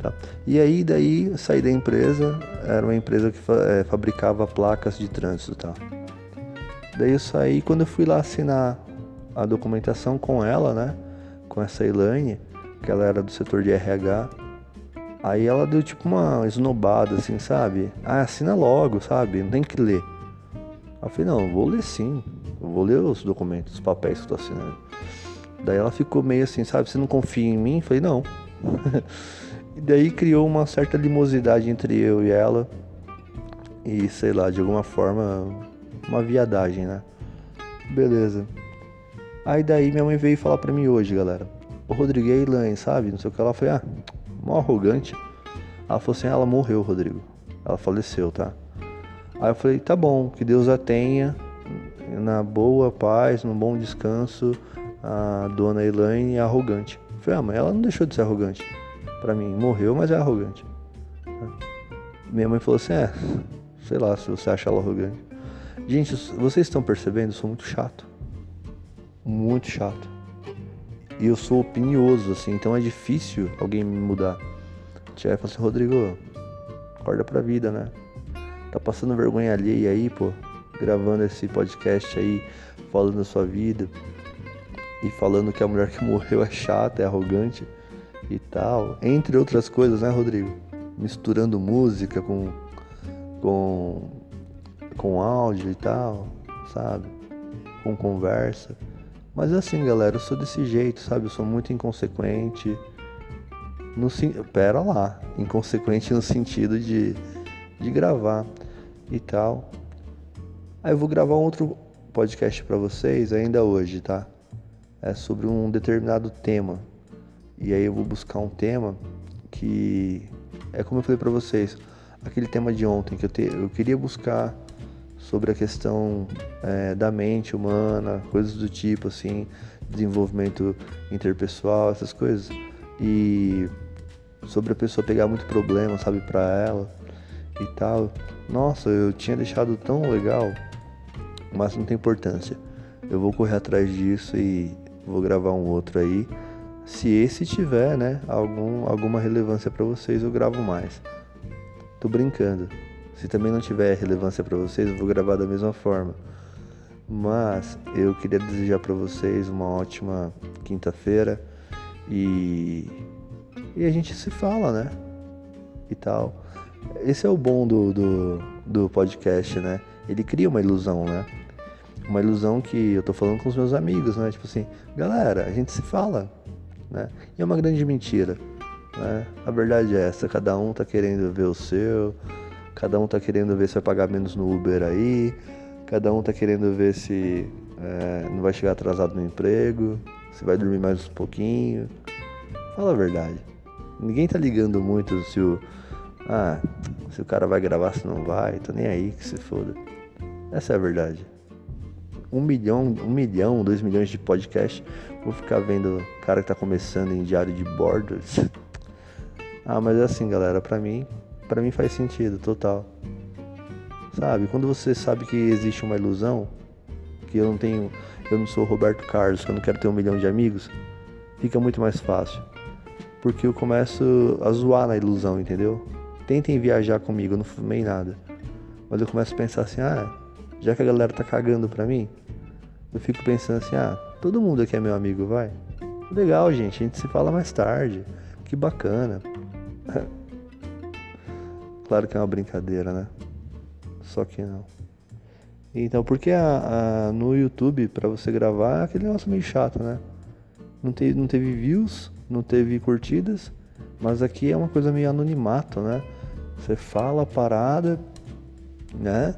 Tá? E aí daí saí da empresa, era uma empresa que é, fabricava placas de trânsito, tá? Daí eu saí quando eu fui lá assinar a documentação com ela, né? Com essa Elaine, que ela era do setor de RH. Aí ela deu tipo uma esnobada, assim, sabe? Ah, assina logo, sabe? Não tem que ler. Eu falei, não, eu vou ler sim. Eu vou ler os documentos, os papéis que eu tô assinando. Daí ela ficou meio assim, sabe, você não confia em mim? Eu falei, não. [LAUGHS] e daí criou uma certa limosidade entre eu e ela. E sei lá, de alguma forma, uma viadagem, né? Beleza. Aí daí minha mãe veio falar pra mim hoje, galera. O Rodrigo e a Elaine, sabe? Não sei o que. Ela foi, ah, mó arrogante. Ela falou assim, ah, ela morreu, Rodrigo. Ela faleceu, tá? Aí eu falei, tá bom, que Deus a tenha na boa paz, no bom descanso, a dona Elaine é arrogante. Eu falei, ah, mas ela não deixou de ser arrogante. Pra mim, morreu, mas é arrogante. Minha mãe falou assim, é, sei lá se você acha ela arrogante. Gente, vocês estão percebendo? Eu sou muito chato. Muito chato. E eu sou opinioso, assim, então é difícil alguém me mudar. Tia fala assim, Rodrigo, acorda pra vida, né? tá passando vergonha alheia aí, pô, gravando esse podcast aí, falando da sua vida e falando que a mulher que [LAUGHS] morreu é chata, é arrogante e tal, entre outras coisas, né, Rodrigo? Misturando música com com, com áudio e tal, sabe? Com conversa. Mas assim, galera, eu sou desse jeito, sabe? Eu sou muito inconsequente. No, pera lá, inconsequente no sentido de, de gravar e tal. Aí eu vou gravar um outro podcast para vocês ainda hoje, tá? É sobre um determinado tema. E aí eu vou buscar um tema que é como eu falei para vocês, aquele tema de ontem que eu, te, eu queria buscar sobre a questão é, da mente humana, coisas do tipo assim, desenvolvimento interpessoal, essas coisas. E sobre a pessoa pegar muito problema, sabe, para ela e tal. Nossa, eu tinha deixado tão legal, mas não tem importância. Eu vou correr atrás disso e vou gravar um outro aí. Se esse tiver, né, algum, alguma relevância para vocês, eu gravo mais. Tô brincando. Se também não tiver relevância para vocês, eu vou gravar da mesma forma. Mas eu queria desejar para vocês uma ótima quinta-feira e e a gente se fala, né? E tal. Esse é o bom do, do, do podcast, né? Ele cria uma ilusão, né? Uma ilusão que eu tô falando com os meus amigos, né? Tipo assim, galera, a gente se fala, né? E é uma grande mentira, né? A verdade é essa, cada um tá querendo ver o seu, cada um tá querendo ver se vai pagar menos no Uber aí, cada um tá querendo ver se é, não vai chegar atrasado no emprego, se vai dormir mais um pouquinho. Fala a verdade. Ninguém tá ligando muito se o. Ah, se o cara vai gravar, se não vai, tô nem aí que se foda. Essa é a verdade. Um milhão, um milhão, dois milhões de podcast. Vou ficar vendo cara que tá começando em diário de bordos. Ah, mas é assim, galera, pra mim, pra mim faz sentido, total. Sabe, quando você sabe que existe uma ilusão, que eu não tenho, eu não sou Roberto Carlos, que eu não quero ter um milhão de amigos, fica muito mais fácil porque eu começo a zoar na ilusão, entendeu? Tentem viajar comigo, eu não fumei nada. Mas eu começo a pensar assim, ah, já que a galera tá cagando pra mim, eu fico pensando assim, ah, todo mundo aqui é meu amigo, vai. Legal, gente, a gente se fala mais tarde. Que bacana. [LAUGHS] claro que é uma brincadeira, né? Só que não. Então, porque a, a, no YouTube, para você gravar, é aquele negócio meio chato, né? Não, te, não teve views, não teve curtidas, mas aqui é uma coisa meio anonimato, né? Você fala a parada, né?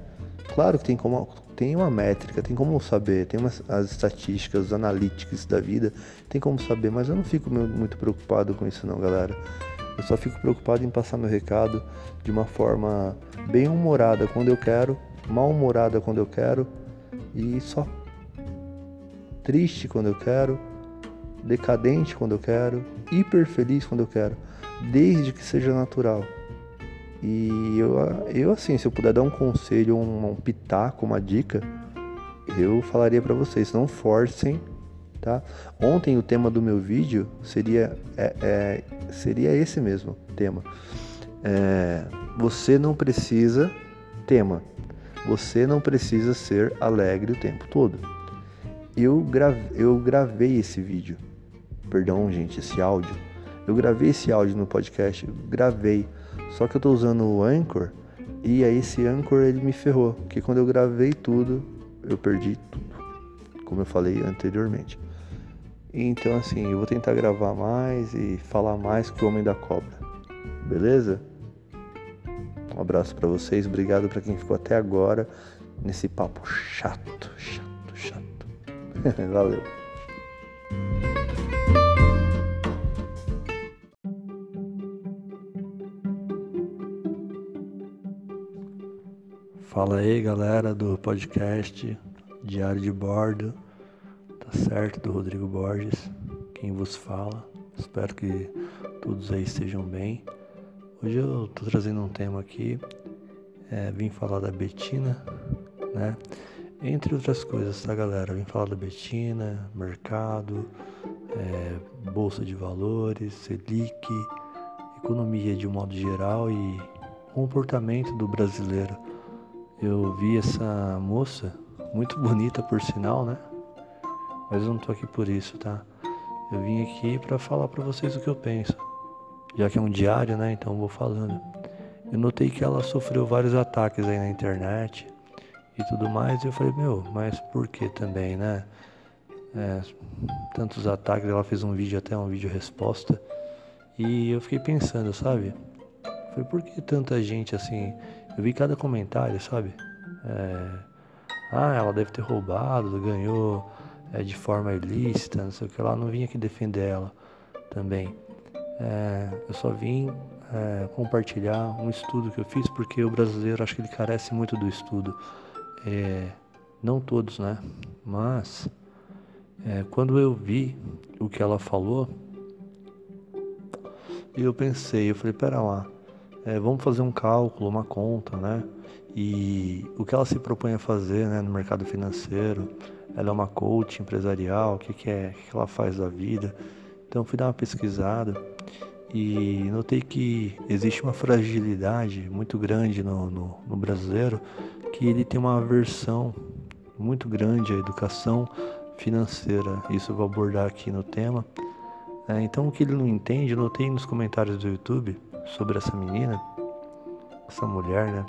Claro que tem como tem uma métrica, tem como saber, tem umas, as estatísticas, os analytics da vida, tem como saber, mas eu não fico muito preocupado com isso não, galera. Eu só fico preocupado em passar meu recado de uma forma bem humorada quando eu quero, mal humorada quando eu quero e só triste quando eu quero decadente quando eu quero, hiper feliz quando eu quero, desde que seja natural. E eu, eu assim, se eu puder dar um conselho, um, um pitaco, uma dica, eu falaria para vocês, não forcem, tá? Ontem o tema do meu vídeo seria, é, é, seria esse mesmo tema. É, você não precisa, tema, você não precisa ser alegre o tempo todo. Eu, grave, eu gravei esse vídeo perdão, gente, esse áudio. Eu gravei esse áudio no podcast, gravei. Só que eu tô usando o Anchor e aí esse Anchor ele me ferrou, porque quando eu gravei tudo, eu perdi tudo. Como eu falei anteriormente. Então assim, eu vou tentar gravar mais e falar mais que o Homem da Cobra. Beleza? Um abraço para vocês, obrigado para quem ficou até agora nesse papo chato, chato, chato. [LAUGHS] Valeu. Fala aí galera do podcast Diário de Bordo, tá certo? Do Rodrigo Borges, quem vos fala. Espero que todos aí estejam bem. Hoje eu tô trazendo um tema aqui, é, vim falar da Betina, né? Entre outras coisas, tá galera? Vim falar da Betina, mercado, é, bolsa de valores, Selic, economia de um modo geral e comportamento do brasileiro eu vi essa moça, muito bonita por sinal, né? Mas eu não tô aqui por isso, tá? Eu vim aqui para falar para vocês o que eu penso. Já que é um diário, né? Então eu vou falando. eu notei que ela sofreu vários ataques aí na internet e tudo mais. E eu falei, meu, mas por que também, né? É, tantos ataques, ela fez um vídeo, até um vídeo resposta. E eu fiquei pensando, sabe? Foi por que tanta gente assim? Eu vi cada comentário, sabe? É, ah, ela deve ter roubado, ganhou é, de forma ilícita, não sei o que lá. Não vim aqui defender ela também. É, eu só vim é, compartilhar um estudo que eu fiz porque o brasileiro acho que ele carece muito do estudo. É, não todos, né? Mas é, quando eu vi o que ela falou, eu pensei, eu falei, pera lá, é, vamos fazer um cálculo, uma conta, né? E o que ela se propõe a fazer né, no mercado financeiro, ela é uma coach empresarial, o que, que é, que ela faz da vida. Então fui dar uma pesquisada e notei que existe uma fragilidade muito grande no, no, no brasileiro, que ele tem uma aversão muito grande à educação financeira. Isso eu vou abordar aqui no tema. É, então o que ele não entende, notei nos comentários do YouTube sobre essa menina, essa mulher, né?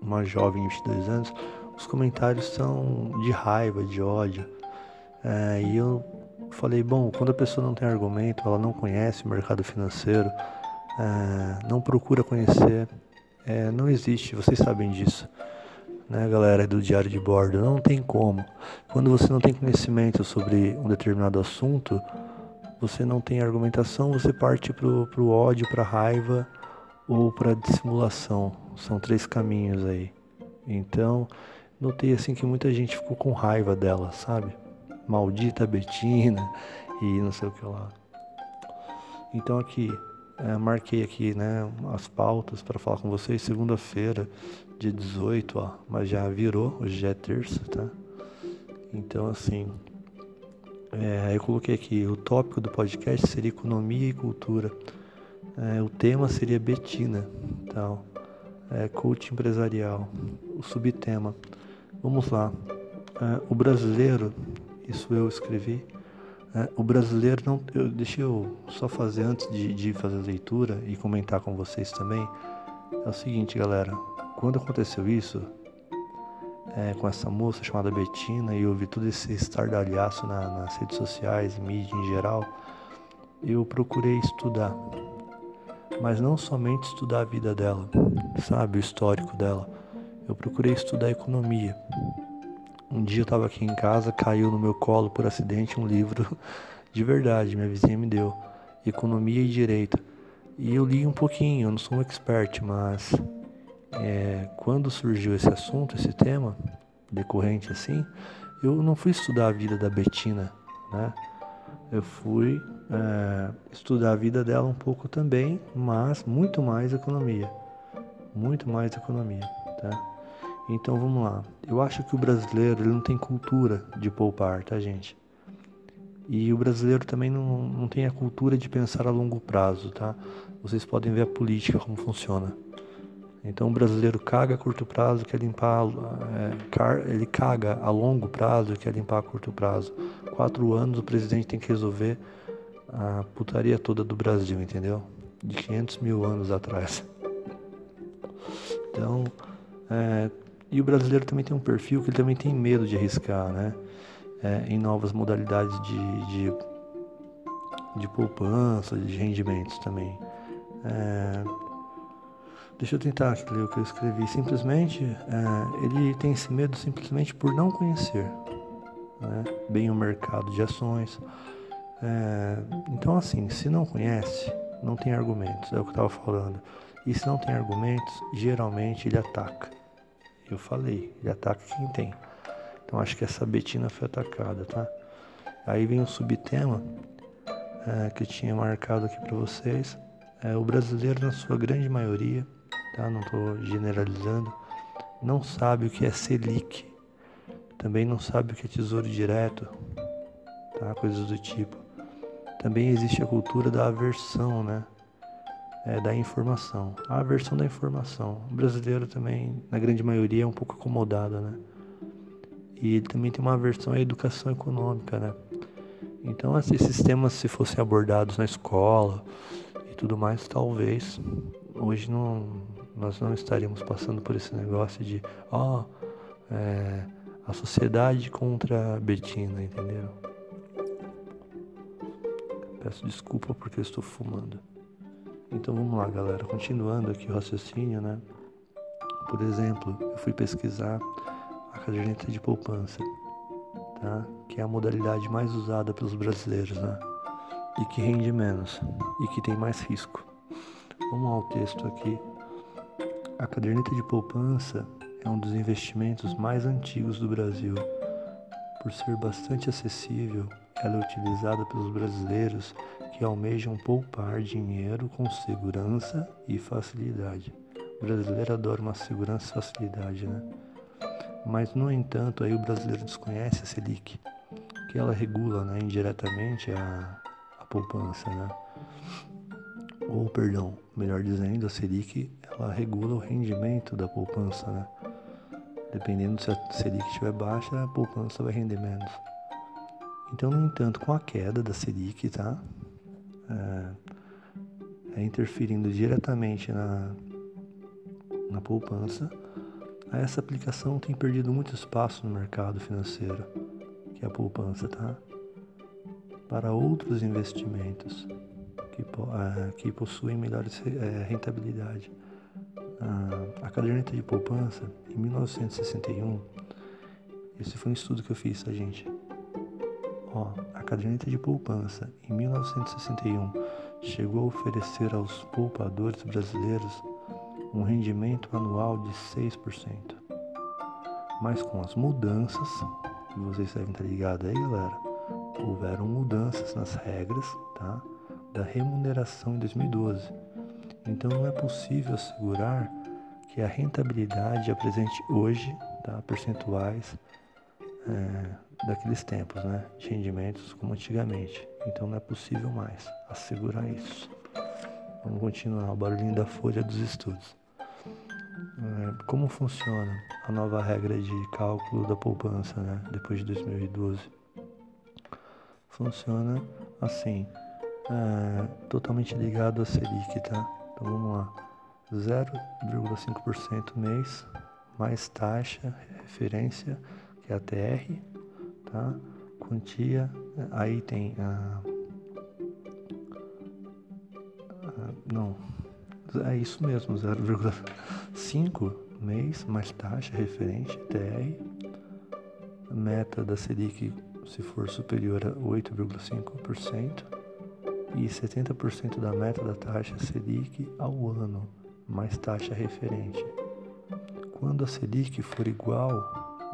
Uma jovem de 22 anos, os comentários são de raiva, de ódio. É, e eu falei, bom, quando a pessoa não tem argumento, ela não conhece o mercado financeiro, é, não procura conhecer, é, não existe, vocês sabem disso, né, galera do diário de bordo, não tem como. Quando você não tem conhecimento sobre um determinado assunto, você não tem argumentação, você parte para o ódio, para a raiva ou para a dissimulação. São três caminhos aí. Então, notei assim que muita gente ficou com raiva dela, sabe? maldita Betina e não sei o que lá. Então aqui, é, marquei aqui né, as pautas para falar com vocês. Segunda-feira, dia 18, ó, mas já virou, hoje já é terça, tá? Então assim, é, eu coloquei aqui, o tópico do podcast seria economia e cultura. É, o tema seria Betina, tal. É, coach empresarial. O subtema. Vamos lá. É, o brasileiro isso eu escrevi. É, o brasileiro não. Eu, deixa eu só fazer antes de, de fazer a leitura e comentar com vocês também. É o seguinte, galera. Quando aconteceu isso é, com essa moça chamada Betina e eu vi todo esse estardalhaço na, nas redes sociais, mídia em geral, eu procurei estudar. Mas não somente estudar a vida dela, sabe, o histórico dela. Eu procurei estudar economia. Um dia eu estava aqui em casa, caiu no meu colo por acidente um livro [LAUGHS] de verdade, minha vizinha me deu, Economia e Direito. E eu li um pouquinho, eu não sou um expert, mas é, quando surgiu esse assunto, esse tema, decorrente assim, eu não fui estudar a vida da Betina, né? Eu fui é, estudar a vida dela um pouco também, mas muito mais economia. Muito mais economia, tá? Então vamos lá. Eu acho que o brasileiro ele não tem cultura de poupar, tá, gente? E o brasileiro também não, não tem a cultura de pensar a longo prazo, tá? Vocês podem ver a política como funciona. Então o brasileiro caga a curto prazo, quer limpar. É, ele caga a longo prazo, quer limpar a curto prazo. Quatro anos o presidente tem que resolver a putaria toda do Brasil, entendeu? De 500 mil anos atrás. Então, é, e o brasileiro também tem um perfil que ele também tem medo de arriscar, né? É, em novas modalidades de, de, de, poupança, de rendimentos também. É, deixa eu tentar ler o que eu escrevi. Simplesmente, é, ele tem esse medo simplesmente por não conhecer né? bem o mercado de ações. É, então, assim, se não conhece, não tem argumentos, é o que eu estava falando. E se não tem argumentos, geralmente ele ataca. Eu falei, ele ataca quem tem. Então acho que essa Betina foi atacada, tá? Aí vem o subtema é, que eu tinha marcado aqui para vocês. É, o brasileiro, na sua grande maioria, tá? Não estou generalizando, não sabe o que é Selic. Também não sabe o que é tesouro direto, tá? Coisas do tipo. Também existe a cultura da aversão, né? é, da informação. A versão da informação. O brasileiro também, na grande maioria, é um pouco acomodado, né? E ele também tem uma versão à educação econômica, né? Então, esses temas, se fossem abordados na escola e tudo mais, talvez hoje não, nós não estaríamos passando por esse negócio de, ó, oh, é, a sociedade contra a Betina, entendeu? Peço desculpa porque eu estou fumando. Então vamos lá, galera. Continuando aqui o raciocínio, né? Por exemplo, eu fui pesquisar a caderneta de poupança, tá? Que é a modalidade mais usada pelos brasileiros, né? E que rende menos e que tem mais risco. Vamos ao texto aqui. A caderneta de poupança é um dos investimentos mais antigos do Brasil. Por ser bastante acessível, ela é utilizada pelos brasileiros que almejam poupar dinheiro com segurança e facilidade. O brasileiro adora uma segurança e facilidade, né? Mas, no entanto, aí o brasileiro desconhece a Selic, que ela regula né, indiretamente a, a poupança, né? Ou, perdão, melhor dizendo, a Selic, ela regula o rendimento da poupança, né? Dependendo se a Selic estiver baixa, a poupança vai render menos. Então, no entanto, com a queda da Selic, tá? É, é interferindo diretamente na, na poupança, essa aplicação tem perdido muito espaço no mercado financeiro, que é a poupança, tá? Para outros investimentos que, uh, que possuem melhores uh, rentabilidade. Uh, a caderneta de poupança, em 1961, esse foi um estudo que eu fiz, tá, gente? Ó, a caderneta de poupança, em 1961, chegou a oferecer aos poupadores brasileiros um rendimento anual de 6%. Mas com as mudanças, vocês devem estar ligados aí, galera, houveram mudanças nas regras tá, da remuneração em 2012. Então não é possível assegurar que a rentabilidade apresente hoje, tá, percentuais, é, daqueles tempos, né, de rendimentos como antigamente. Então não é possível mais assegurar isso. Vamos continuar o barulhinho da folha dos estudos. É, como funciona a nova regra de cálculo da poupança, né, depois de 2012? Funciona assim, é, totalmente ligado a Selic, tá? Então vamos lá, 0,5% mês mais taxa, referência que é a TR, tá? Quantia, aí tem a, a não, é isso mesmo, 0,5 mês mais taxa referente TR, meta da Selic se for superior a 8,5% e 70% da meta da taxa Selic ao ano mais taxa referente. Quando a Selic for igual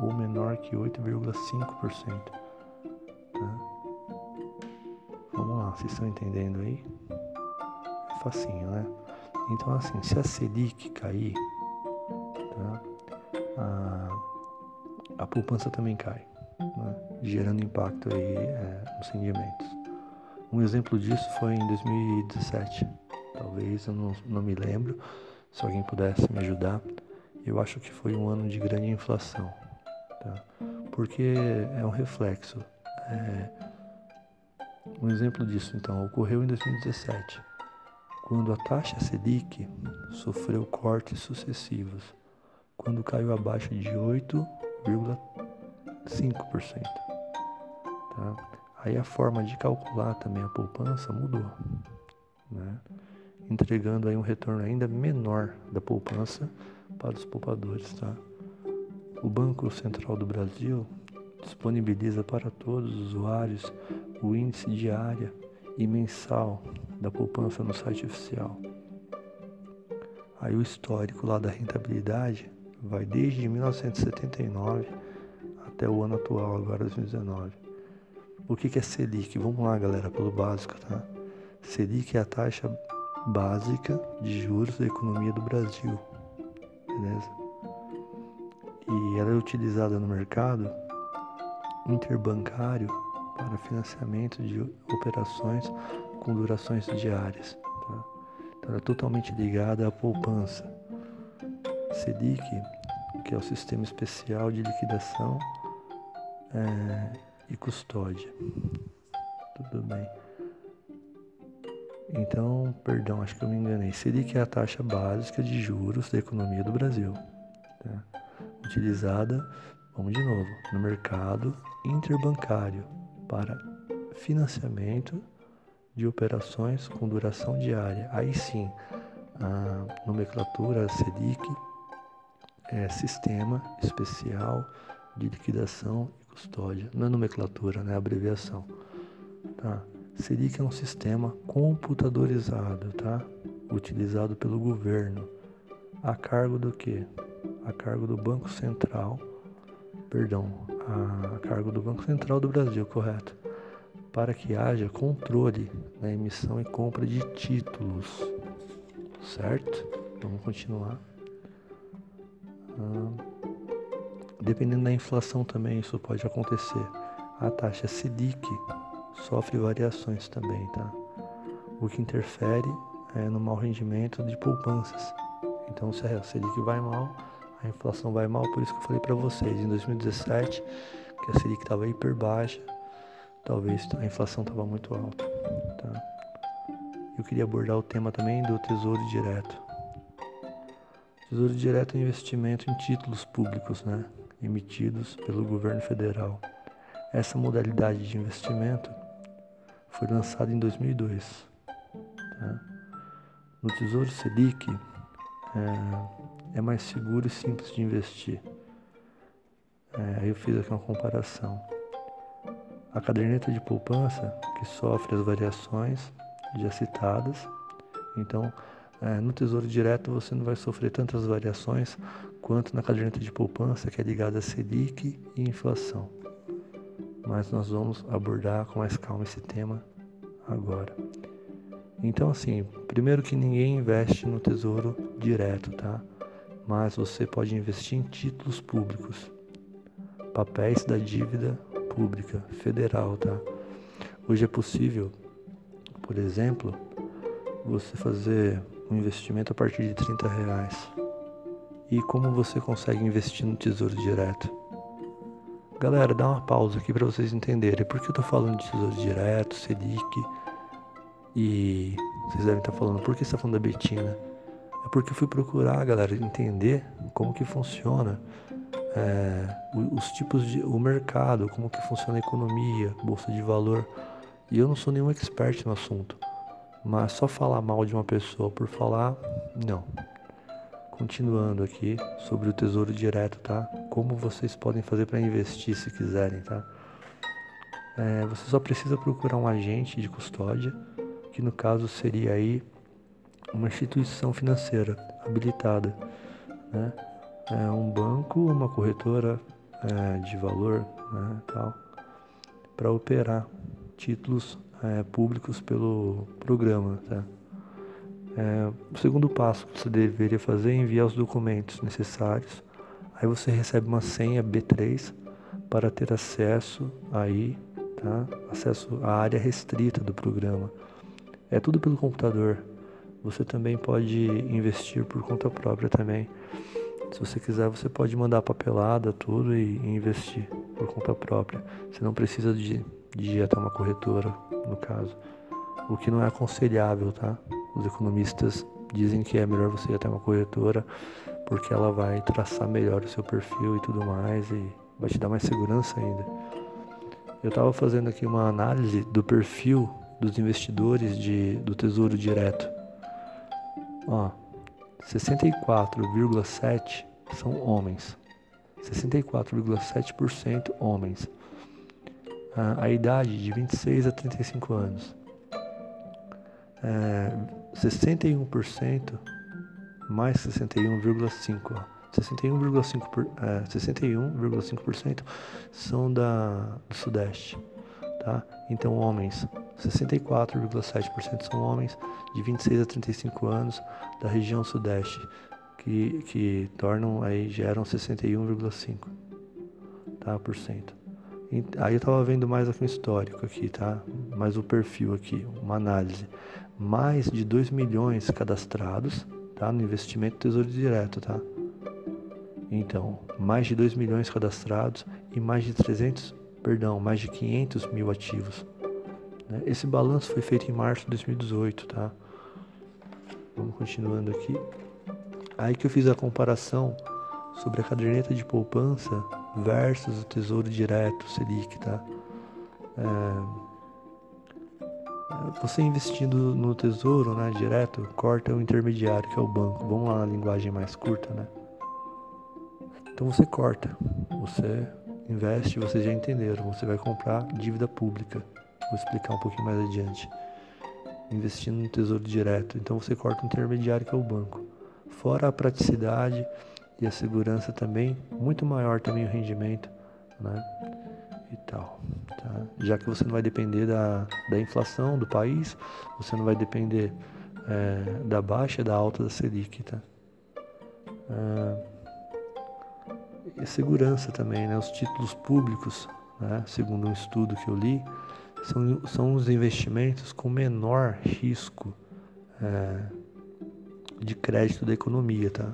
ou menor que 8,5%. Tá? Vamos lá, vocês estão entendendo aí? É facinho, né? Então assim, se a Selic cair, tá? a, a poupança também cai, né? gerando impacto aí é, nos rendimentos. Um exemplo disso foi em 2017. Talvez eu não, não me lembro. Se alguém pudesse me ajudar, eu acho que foi um ano de grande inflação tá? porque é um reflexo. É... Um exemplo disso, então, ocorreu em 2017, quando a taxa Selic sofreu cortes sucessivos, quando caiu abaixo de 8,5%. Tá? Aí a forma de calcular também a poupança mudou, né? entregando aí um retorno ainda menor da poupança para os poupadores, tá? O Banco Central do Brasil disponibiliza para todos os usuários o índice diária e mensal da poupança no site oficial. Aí o histórico lá da rentabilidade vai desde 1979 até o ano atual, agora 2019. O que é Selic? Vamos lá, galera, pelo básico, tá? Selic é a taxa básica de juros da economia do Brasil, beleza? e ela é utilizada no mercado interbancário para financiamento de operações com durações diárias. Tá? Então, ela é totalmente ligada à poupança. SEDIC, que é o Sistema Especial de Liquidação é, e Custódia. Tudo bem. Então, perdão, acho que eu me enganei. Selic é a taxa básica de juros da economia do Brasil, tá? utilizada, vamos de novo, no mercado interbancário para financiamento de operações com duração diária. Aí sim, a nomenclatura Selic é Sistema Especial de Liquidação e Custódia. Não é nomenclatura, né? É abreviação. Tá? Selic é um sistema computadorizado, tá? Utilizado pelo governo. A cargo do que? A cargo do Banco Central, perdão, a cargo do Banco Central do Brasil, correto? Para que haja controle na emissão e compra de títulos, certo? Vamos continuar. Ah, dependendo da inflação também isso pode acontecer. A taxa Selic sofre variações também, tá? O que interfere é no mau rendimento de poupanças. Então, se a Selic vai mal, a inflação vai mal, por isso que eu falei para vocês, em 2017, que a Selic estava hiper baixa, talvez a inflação estava muito alta, tá? Eu queria abordar o tema também do Tesouro Direto. Tesouro Direto é investimento em títulos públicos, né? Emitidos pelo governo federal. Essa modalidade de investimento foi lançado em 2002. Tá? No Tesouro Selic é, é, mais seguro e simples de investir. É, eu fiz aqui uma comparação. A caderneta de poupança, que sofre as variações já citadas, então é, no Tesouro Direto você não vai sofrer tantas variações quanto na caderneta de poupança, que é ligada a Selic e inflação mas nós vamos abordar com mais calma esse tema agora. Então, assim, primeiro que ninguém investe no tesouro direto, tá? Mas você pode investir em títulos públicos, papéis da dívida pública federal, tá? Hoje é possível, por exemplo, você fazer um investimento a partir de 30 reais. E como você consegue investir no tesouro direto? Galera, dá uma pausa aqui para vocês entenderem. Por que eu tô falando de tesouro direto, Selic? E vocês devem estar falando, por que você tá falando da Betina? É porque eu fui procurar, galera, entender como que funciona é, os tipos de. o mercado, como que funciona a economia, bolsa de valor. E eu não sou nenhum expert no assunto. Mas só falar mal de uma pessoa por falar, não. Continuando aqui sobre o tesouro direto, tá? Como vocês podem fazer para investir se quiserem, tá? É, você só precisa procurar um agente de custódia, que no caso seria aí uma instituição financeira habilitada, né? É um banco, uma corretora é, de valor, né, tal, para operar títulos é, públicos pelo programa, tá? É, o segundo passo que você deveria fazer é enviar os documentos necessários. Aí você recebe uma senha B3 para ter acesso aí, tá? Acesso à área restrita do programa. É tudo pelo computador. Você também pode investir por conta própria também. Se você quiser, você pode mandar papelada, tudo e, investir por conta própria. Você não precisa de, de ir até uma corretora, no caso. O que não é aconselhável, tá? Os economistas dizem que é melhor você ir até uma corretora porque ela vai traçar melhor o seu perfil e tudo mais e vai te dar mais segurança ainda. Eu estava fazendo aqui uma análise do perfil dos investidores de, do Tesouro Direto. Ó, 64,7 são homens. 64,7% homens. A, a idade de 26 a 35 anos é, 61% mais 61,5%. 61,5% é, 61,5% são da, do Sudeste. Tá? Então, homens, 64,7% são homens de 26 a 35 anos da região Sudeste, que, que tornam aí, geram 61,5%. Tá, por cento. Aí eu tava vendo mais aqui um histórico aqui, tá? Mais o perfil aqui, uma análise mais de 2 milhões cadastrados tá? no investimento Tesouro Direto. Tá? Então, mais de 2 milhões cadastrados e mais de 300, perdão, mais de 500 mil ativos. Né? Esse balanço foi feito em março de 2018, tá? Vamos continuando aqui. Aí que eu fiz a comparação sobre a caderneta de poupança versus o Tesouro Direto Selic, tá? É... Você investindo no Tesouro, né, direto, corta o intermediário, que é o banco. Vamos lá na linguagem mais curta, né? Então você corta, você investe, vocês já entenderam, você vai comprar dívida pública. Vou explicar um pouquinho mais adiante. Investindo no Tesouro Direto, então você corta o intermediário, que é o banco. Fora a praticidade e a segurança também, muito maior também o rendimento, né? E tal, tá? Já que você não vai depender da, da inflação do país, você não vai depender é, da baixa da alta da Selic, tá? Ah, e segurança também, né? Os títulos públicos, né? Segundo um estudo que eu li, são, são os investimentos com menor risco é, de crédito da economia, tá?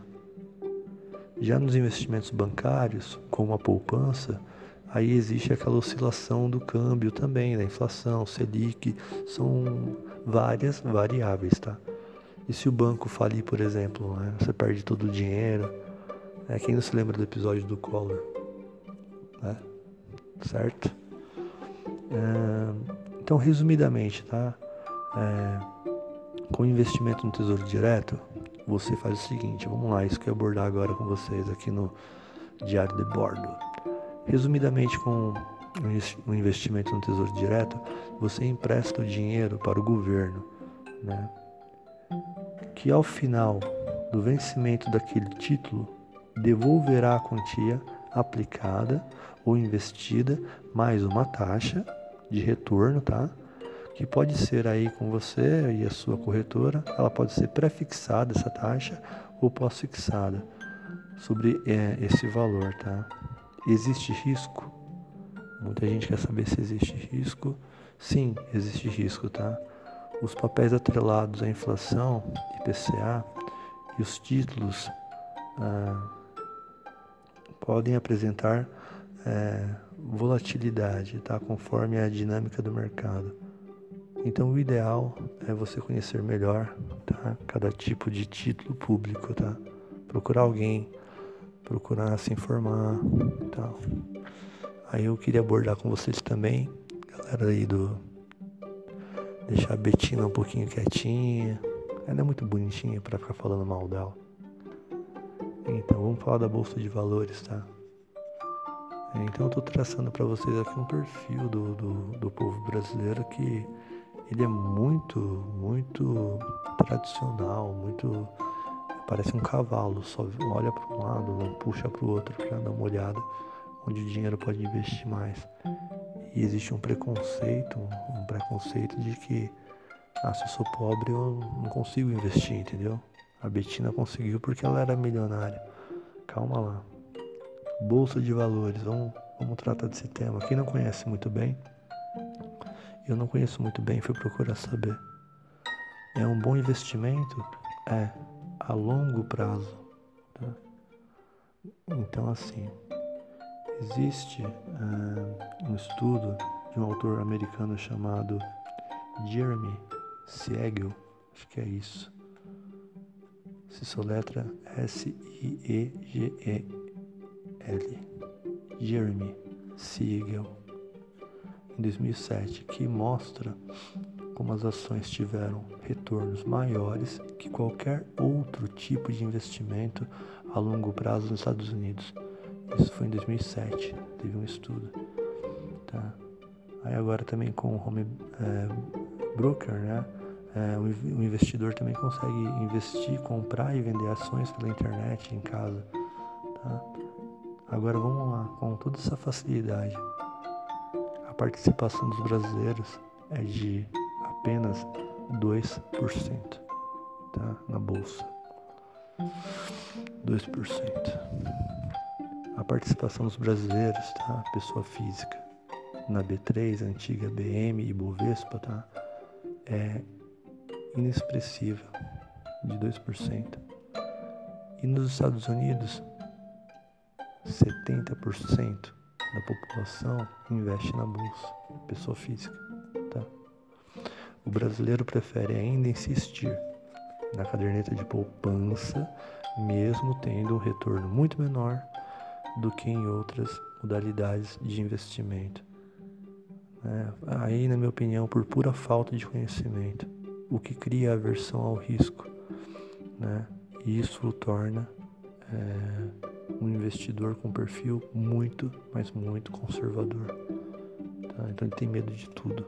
Já nos investimentos bancários, como a poupança, aí existe aquela oscilação do câmbio também, da inflação, Selic, são várias variáveis, tá? E se o banco falir, por exemplo, né, você perde todo o dinheiro. Né? Quem não se lembra do episódio do Collor? Né? Certo? É, então, resumidamente, tá? É, com investimento no Tesouro Direto, você faz o seguinte, vamos lá, isso que eu abordar agora com vocês aqui no Diário de Bordo. Resumidamente, com um investimento no Tesouro Direto, você empresta o dinheiro para o governo, né? que ao final do vencimento daquele título devolverá a quantia aplicada ou investida mais uma taxa de retorno, tá? Que pode ser aí com você e a sua corretora, ela pode ser prefixada essa taxa ou pós-fixada sobre é, esse valor, tá? Existe risco? Muita gente quer saber se existe risco. Sim, existe risco, tá? Os papéis atrelados à inflação, IPCA, e os títulos ah, podem apresentar é, volatilidade, tá? Conforme a dinâmica do mercado. Então o ideal é você conhecer melhor tá? cada tipo de título público, tá? Procurar alguém, procurar se informar tal. Aí eu queria abordar com vocês também, galera aí do. Deixar a Betina um pouquinho quietinha. Ela é muito bonitinha para ficar falando mal dela. Então vamos falar da Bolsa de Valores, tá? Então eu tô traçando para vocês aqui um perfil do, do, do povo brasileiro que ele é muito, muito tradicional, muito parece um cavalo, só olha para um lado, não puxa para o outro para dar uma olhada onde o dinheiro pode investir mais. E existe um preconceito, um preconceito de que ah, se eu sou pobre eu não consigo investir, entendeu? A Betina conseguiu porque ela era milionária. Calma lá. Bolsa de valores, vamos, vamos tratar desse tema. Quem não conhece muito bem, eu não conheço muito bem, fui procurar saber. É um bom investimento? É, a longo prazo. Tá? Então, assim, existe uh, um estudo de um autor americano chamado Jeremy Siegel, acho que é isso. Se soletra S-I-E-G-E-L. Jeremy Siegel em 2007, que mostra como as ações tiveram retornos maiores que qualquer outro tipo de investimento a longo prazo nos Estados Unidos. Isso foi em 2007, teve um estudo. Tá? Aí agora também com o home é, broker, né? É, o investidor também consegue investir, comprar e vender ações pela internet em casa. Tá? Agora vamos lá, com toda essa facilidade a participação dos brasileiros é de apenas 2% tá? na bolsa. 2%. A participação dos brasileiros, tá? pessoa física, na B3, antiga BM e Bovespa, tá? é inexpressiva, de 2%. E nos Estados Unidos, 70% da população investe na bolsa, pessoa física, tá? o brasileiro prefere ainda insistir na caderneta de poupança, mesmo tendo um retorno muito menor do que em outras modalidades de investimento. É, aí, na minha opinião, por pura falta de conhecimento, o que cria aversão ao risco. Né? E isso o torna é, um investidor com perfil muito, mas muito conservador. Tá? Então ele tem medo de tudo,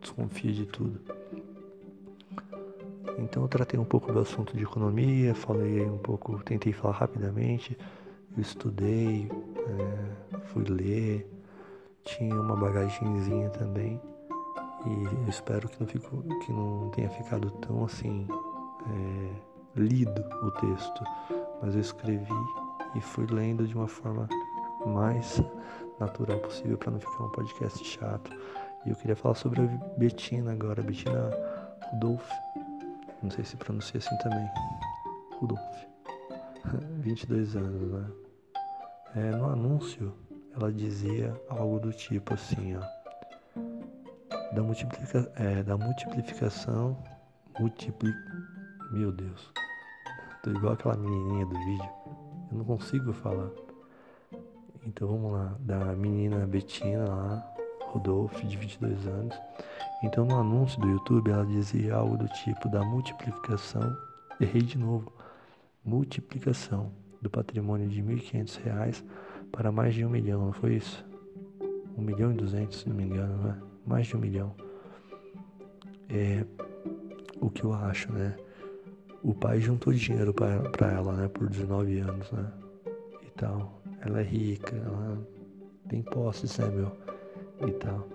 desconfia de tudo. Então eu tratei um pouco do assunto de economia, falei um pouco, tentei falar rapidamente, eu estudei, é, fui ler, tinha uma bagagenzinha também e eu espero que não, fico, que não tenha ficado tão assim é, lido o texto, mas eu escrevi e fui lendo de uma forma mais natural possível para não ficar um podcast chato. E eu queria falar sobre a Betina agora, Betina Rudolph. Não sei se pronuncia assim também. Rudolph. [LAUGHS] 22 anos, né? É, no anúncio, ela dizia algo do tipo assim, ó. Da, multiplica, é, da multiplicação, multipli... Meu Deus. Tô igual aquela menininha do vídeo. Eu não consigo falar. Então vamos lá. Da menina Betina lá, Rodolfo, de 22 anos. Então no anúncio do YouTube ela dizia algo do tipo da multiplicação. Errei de novo. Multiplicação do patrimônio de R$ 1.500 para mais de um milhão, não foi isso? Um milhão e duzentos, se não me engano, né? Mais de um milhão. É o que eu acho, né? O pai juntou dinheiro para ela, né? Por 19 anos, né? E tal. Ela é rica, ela tem posses, né, meu? E tal.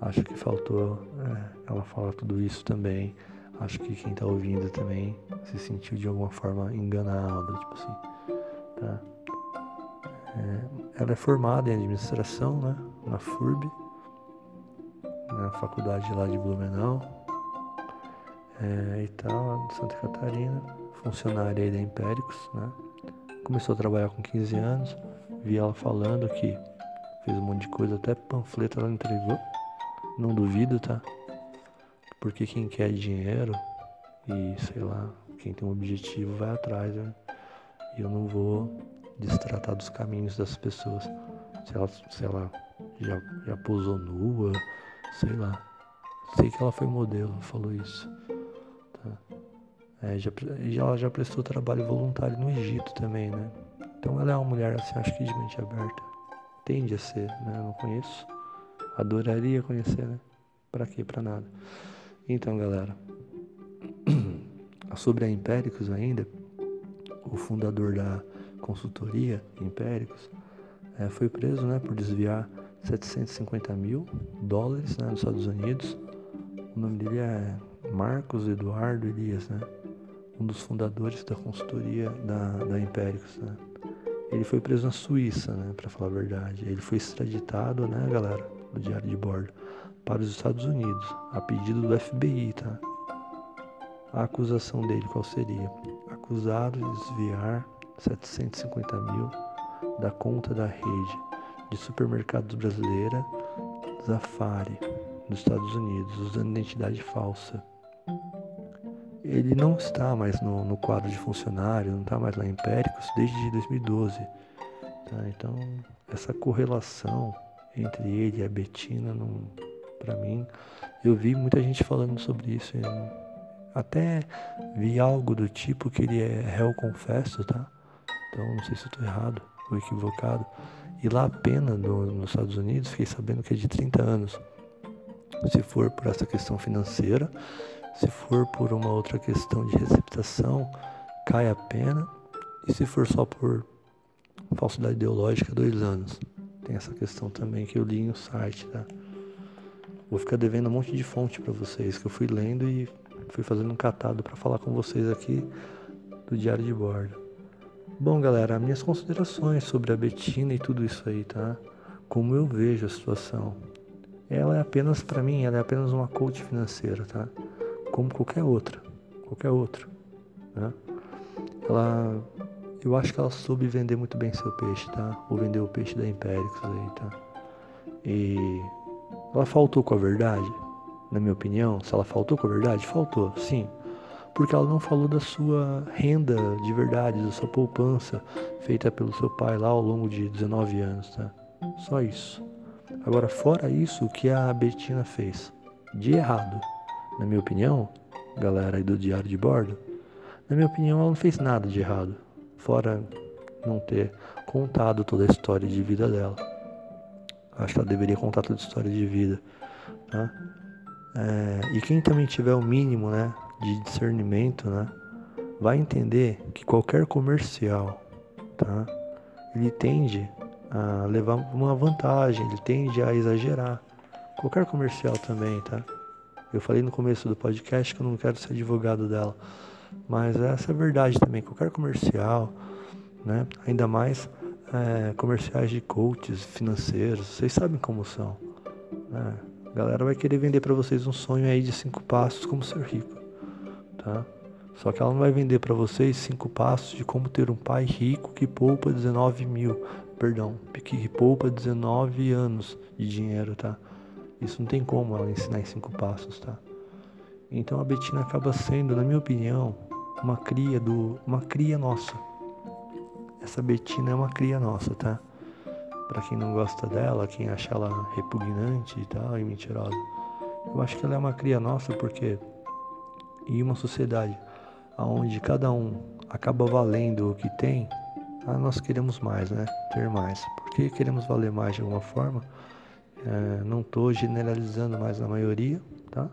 Acho que faltou é, ela falar tudo isso também. Acho que quem tá ouvindo também se sentiu de alguma forma enganado, tipo assim Tá? É, ela é formada em administração né, na FURB, na faculdade lá de Blumenau é, e tal, de Santa Catarina, funcionária aí da Empéricos, né? Começou a trabalhar com 15 anos, vi ela falando que fez um monte de coisa, até panfleto ela entregou, não duvido, tá? Porque quem quer dinheiro e sei lá, quem tem um objetivo vai atrás, né? E eu não vou destratar dos caminhos das pessoas. Se ela, se ela já, já posou nua, sei lá. Sei que ela foi modelo, falou isso. Tá? É, já, ela já prestou trabalho voluntário no Egito também, né? Então ela é uma mulher assim, acho que de mente aberta. Tende a ser, né? Eu não conheço. Adoraria conhecer, né? Pra quê? Pra nada. Então, galera. [CLEARS THROAT] Sobre a Empéricos ainda, o fundador da consultoria Empéricos, é, foi preso né, por desviar 750 mil dólares né, nos Estados Unidos. O nome dele é Marcos Eduardo Elias, né, um dos fundadores da consultoria da, da. Né. Ele foi preso na Suíça, né, para falar a verdade. Ele foi extraditado, né, galera, do diário de bordo, para os Estados Unidos, a pedido do FBI, tá? A acusação dele qual seria? Acusado de desviar 750 mil da conta da rede de supermercados brasileira Zafari, nos Estados Unidos, usando identidade falsa. Ele não está mais no, no quadro de funcionário, não está mais lá em Péricos desde 2012. Tá? Então, essa correlação entre ele e a Betina, para mim, eu vi muita gente falando sobre isso. Até vi algo do tipo que ele é réu confesso, tá? Então não sei se tô errado ou equivocado. E lá a pena no, nos Estados Unidos, fiquei sabendo que é de 30 anos. Se for por essa questão financeira, se for por uma outra questão de receptação, cai a pena. E se for só por falsidade ideológica, dois anos. Tem essa questão também que eu li no site, tá? Vou ficar devendo um monte de fonte para vocês que eu fui lendo e fui fazendo um catado para falar com vocês aqui do diário de bordo. Bom, galera, minhas considerações sobre a Betina e tudo isso aí, tá? Como eu vejo a situação. Ela é apenas, para mim, ela é apenas uma coach financeira, tá? Como qualquer outra, qualquer outra, né? Ela, eu acho que ela soube vender muito bem seu peixe, tá? Ou vender o peixe da Empéricos aí, tá? E ela faltou com a verdade? Na minha opinião, se ela faltou com a verdade, faltou, sim. Porque ela não falou da sua renda de verdade, da sua poupança feita pelo seu pai lá ao longo de 19 anos, tá? Só isso. Agora, fora isso, o que a Betina fez de errado, na minha opinião, galera aí do diário de bordo, na minha opinião, ela não fez nada de errado, fora não ter contado toda a história de vida dela. Acho que ela deveria contar toda a história de vida, tá? É, e quem também tiver o mínimo, né, de discernimento, né, vai entender que qualquer comercial, tá, ele tende a levar uma vantagem, ele tende a exagerar. Qualquer comercial também, tá? Eu falei no começo do podcast que eu não quero ser advogado dela, mas essa é a verdade também. Qualquer comercial, né? Ainda mais é, comerciais de coaches financeiros, vocês sabem como são. Né? A galera vai querer vender para vocês um sonho aí de cinco passos como ser rico, tá? Só que ela não vai vender para vocês cinco passos de como ter um pai rico que poupa 19 mil, perdão, que poupa 19 anos de dinheiro, tá? Isso não tem como ela ensinar em cinco passos, tá? Então a Betina acaba sendo, na minha opinião, uma cria do, uma cria nossa. Essa Betina é uma cria nossa, tá? Para quem não gosta dela, quem acha ela repugnante e tal e mentirosa, eu acho que ela é uma cria nossa porque em uma sociedade onde cada um acaba valendo o que tem, ah, nós queremos mais, né? Ter mais. Porque queremos valer mais de alguma forma. É, não estou generalizando mais na maioria, tá?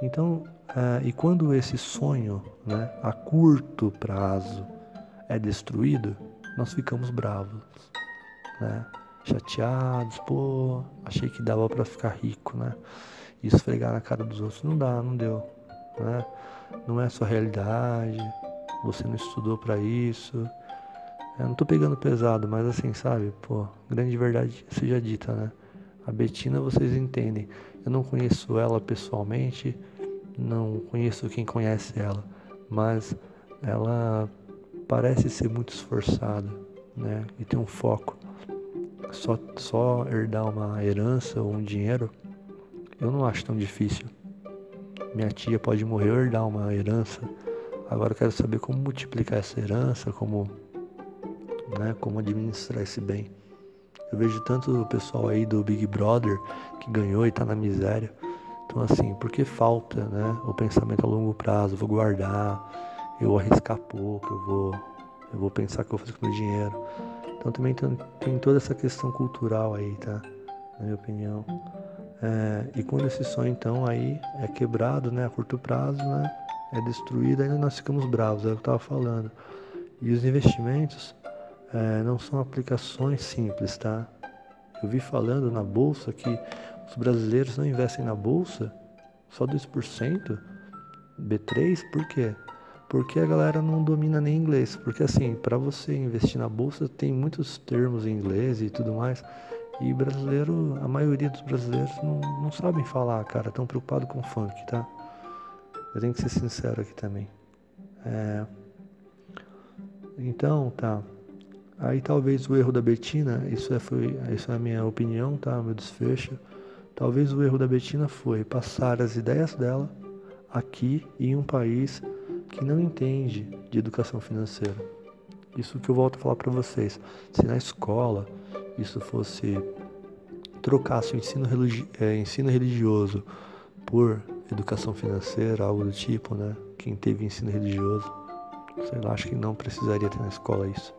Então, é, e quando esse sonho, né, a curto prazo, é destruído, nós ficamos bravos, né? Chateados, pô, achei que dava para ficar rico, né? E esfregar na cara dos outros, não dá, não deu, né? não é a sua realidade, você não estudou para isso. Eu não tô pegando pesado, mas assim, sabe, pô, grande verdade seja dita, né? A Betina vocês entendem. Eu não conheço ela pessoalmente, não conheço quem conhece ela, mas ela parece ser muito esforçada, né? E tem um foco. Só, só herdar uma herança ou um dinheiro, eu não acho tão difícil. Minha tia pode morrer ou herdar uma herança. Agora eu quero saber como multiplicar essa herança, como, né, como administrar esse bem. Eu vejo tanto o pessoal aí do Big Brother que ganhou e tá na miséria. Então assim, porque falta, né, o pensamento a longo prazo, vou guardar, eu vou arriscar pouco, eu vou eu vou pensar que eu vou fazer com meu dinheiro. Então também tem, tem toda essa questão cultural aí, tá? Na minha opinião. É, e quando esse sonho então aí é quebrado, né, a curto prazo, né, é destruído, ainda nós ficamos bravos, é o que eu estava falando. E os investimentos é, não são aplicações simples, tá? Eu vi falando na bolsa que os brasileiros não investem na bolsa, só 2%, B3, por quê? Porque a galera não domina nem inglês. Porque assim, para você investir na bolsa tem muitos termos em inglês e tudo mais. E brasileiro, a maioria dos brasileiros não, não sabem falar, cara, tão preocupado com funk, tá? Eu tenho que ser sincero aqui também. É... Então, tá. Aí talvez o erro da Betina, isso é, foi, isso é a minha opinião, tá? Meu desfecho. Talvez o erro da Betina foi passar as ideias dela aqui em um país que não entende de educação financeira. Isso que eu volto a falar para vocês. Se na escola isso fosse trocasse o ensino, religi é, ensino religioso por educação financeira, algo do tipo, né? Quem teve ensino religioso, sei lá, acho que não precisaria ter na escola isso,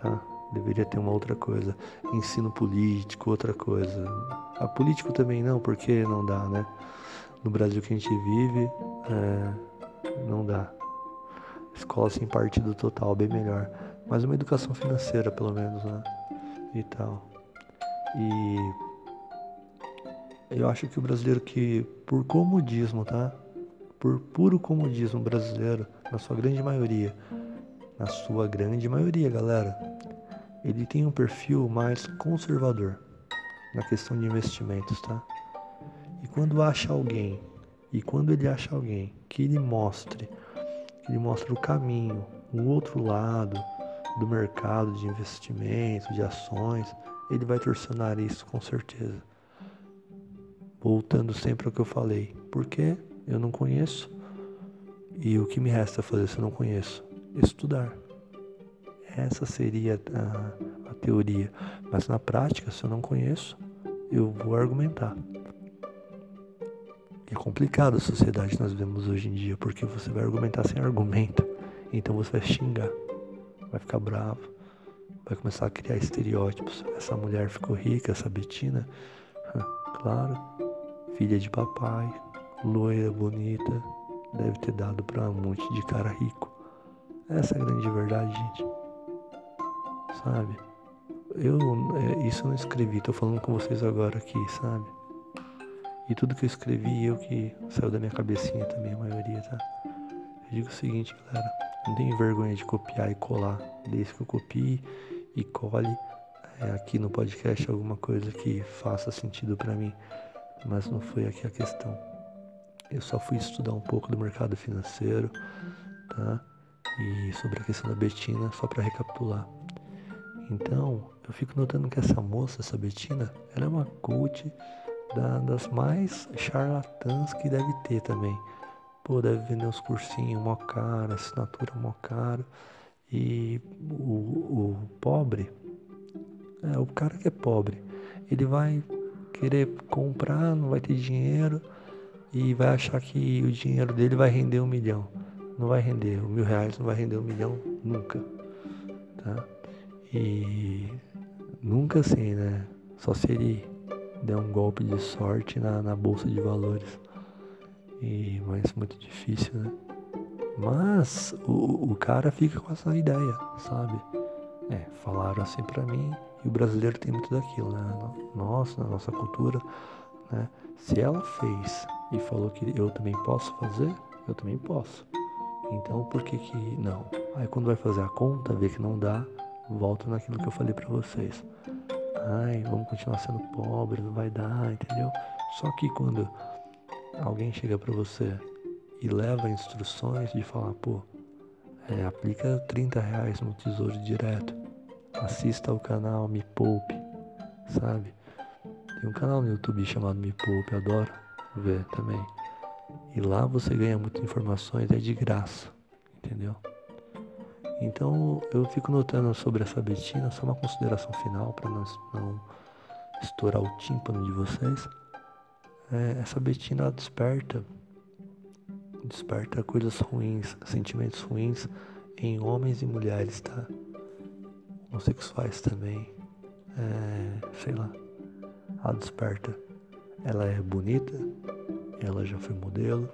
tá? Deveria ter uma outra coisa. Ensino político, outra coisa. A político também não, porque não dá, né? No Brasil que a gente vive, é, não dá. Escola sem partido total, bem melhor. Mas uma educação financeira, pelo menos, né? e tal. E eu acho que o brasileiro que, por comodismo, tá? Por puro comodismo brasileiro, na sua grande maioria, na sua grande maioria, galera, ele tem um perfil mais conservador na questão de investimentos, tá? E quando acha alguém, e quando ele acha alguém que ele mostre, que ele mostre o caminho, o outro lado, do mercado de investimentos, de ações, ele vai torcer o nariz com certeza. voltando sempre ao que eu falei. Porque eu não conheço. E o que me resta fazer se eu não conheço? Estudar. Essa seria a, a teoria. Mas na prática, se eu não conheço, eu vou argumentar. É complicado a sociedade que nós vemos hoje em dia, porque você vai argumentar sem argumento. Então você vai xingar, vai ficar bravo, vai começar a criar estereótipos. Essa mulher ficou rica, essa Betina, claro, filha de papai, loira, bonita, deve ter dado para um monte de cara rico. Essa é a grande verdade, gente. Sabe? Eu, é, isso eu não escrevi, tô falando com vocês agora aqui, sabe? E tudo que eu escrevi, eu que saiu da minha cabecinha também, a maioria, tá? Eu digo o seguinte, galera, não tenho vergonha de copiar e colar, desde que eu copie e cole é, aqui no podcast alguma coisa que faça sentido para mim, mas não foi aqui a questão. Eu só fui estudar um pouco do mercado financeiro, tá? E sobre a questão da Betina, só para recapitular. Então, eu fico notando que essa moça, essa Betina, ela é uma coach da, das mais charlatãs que deve ter também. Pô, deve vender uns cursinhos mó caro, assinatura mó caro. E o, o pobre, é, o cara que é pobre, ele vai querer comprar, não vai ter dinheiro e vai achar que o dinheiro dele vai render um milhão. Não vai render, o mil reais não vai render um milhão nunca. Tá? E nunca assim, né? Só se ele der um golpe de sorte na, na bolsa de valores. E, mas muito difícil, né? Mas o, o cara fica com essa ideia, sabe? É, falaram assim pra mim e o brasileiro tem muito daquilo, né? Nossa, na nossa cultura, né? Se ela fez e falou que eu também posso fazer, eu também posso. Então por que que não? Aí quando vai fazer a conta, vê que não dá, volta naquilo que eu falei para vocês. Ai, vamos continuar sendo pobre, não vai dar, entendeu? Só que quando alguém chega para você e leva instruções de falar, pô, é, aplica 30 reais no tesouro direto, assista ao canal Me Poupe, sabe? Tem um canal no YouTube chamado Me Poupe, adoro ver também. E lá você ganha muitas informações, é de graça, entendeu? Então eu fico notando sobre essa Betina, só uma consideração final para não, não estourar o tímpano de vocês. É, essa Betina desperta, desperta coisas ruins, sentimentos ruins em homens e mulheres, tá? Homossexuais também, é, sei lá, ela desperta. Ela é bonita, ela já foi modelo,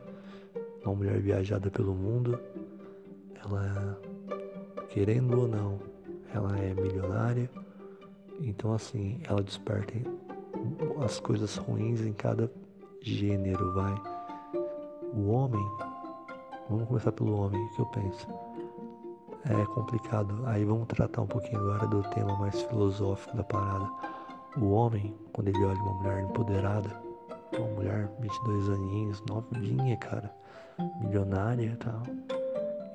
uma mulher viajada pelo mundo, ela querendo ou não, ela é milionária. Então assim, ela desperta as coisas ruins em cada gênero, vai. O homem, vamos começar pelo homem, que eu penso? É complicado. Aí vamos tratar um pouquinho agora do tema mais filosófico da parada. O homem, quando ele olha uma mulher empoderada, uma mulher 22 aninhos, novinha, cara, milionária e tal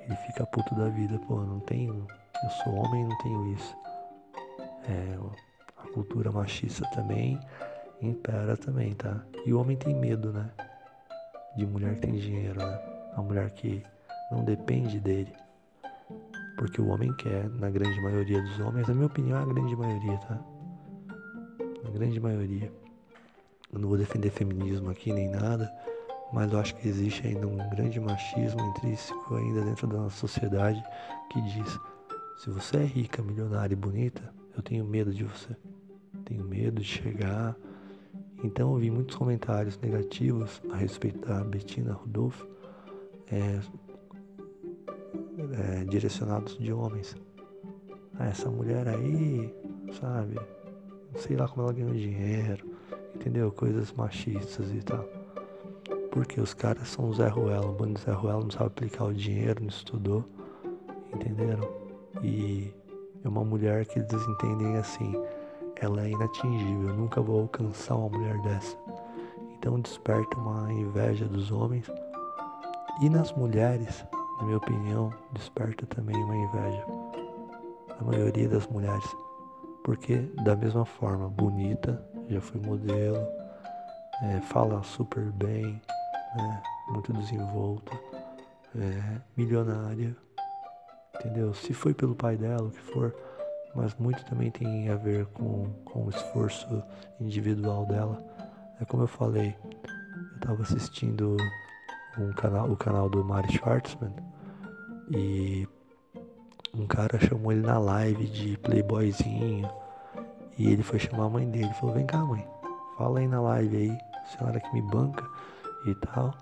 ele fica puto da vida, pô, não tenho, eu sou homem não tenho isso. É, a cultura machista também impera também, tá? E o homem tem medo, né? De mulher que tem dinheiro, né? A mulher que não depende dele. Porque o homem quer, na grande maioria dos homens, na minha opinião, é a grande maioria, tá? Na grande maioria. Eu não vou defender feminismo aqui nem nada mas eu acho que existe ainda um grande machismo intrínseco ainda dentro da nossa sociedade que diz: se você é rica, milionária e bonita, eu tenho medo de você. Tenho medo de chegar. Então eu vi muitos comentários negativos a respeito da Bettina Rudolph, é, é, direcionados de homens. Ah, essa mulher aí, sabe? Não sei lá como ela ganhou dinheiro, entendeu? Coisas machistas e tal. Porque os caras são Zé Ruelo, o bando Zé Ruelo não sabe aplicar o dinheiro, não estudou, entenderam? E é uma mulher que eles entendem assim, ela é inatingível, eu nunca vou alcançar uma mulher dessa. Então desperta uma inveja dos homens. E nas mulheres, na minha opinião, desperta também uma inveja. A maioria das mulheres. Porque da mesma forma, bonita, já foi modelo, é, fala super bem, né? muito desenvolta, é, milionária, entendeu? Se foi pelo pai dela, o que for, mas muito também tem a ver com, com o esforço individual dela. É como eu falei, eu estava assistindo um canal, o canal do Mari Schwartzman e um cara chamou ele na live de playboyzinho e ele foi chamar a mãe dele. Falou: Vem cá, mãe, fala aí na live aí, senhora que me banca e tal.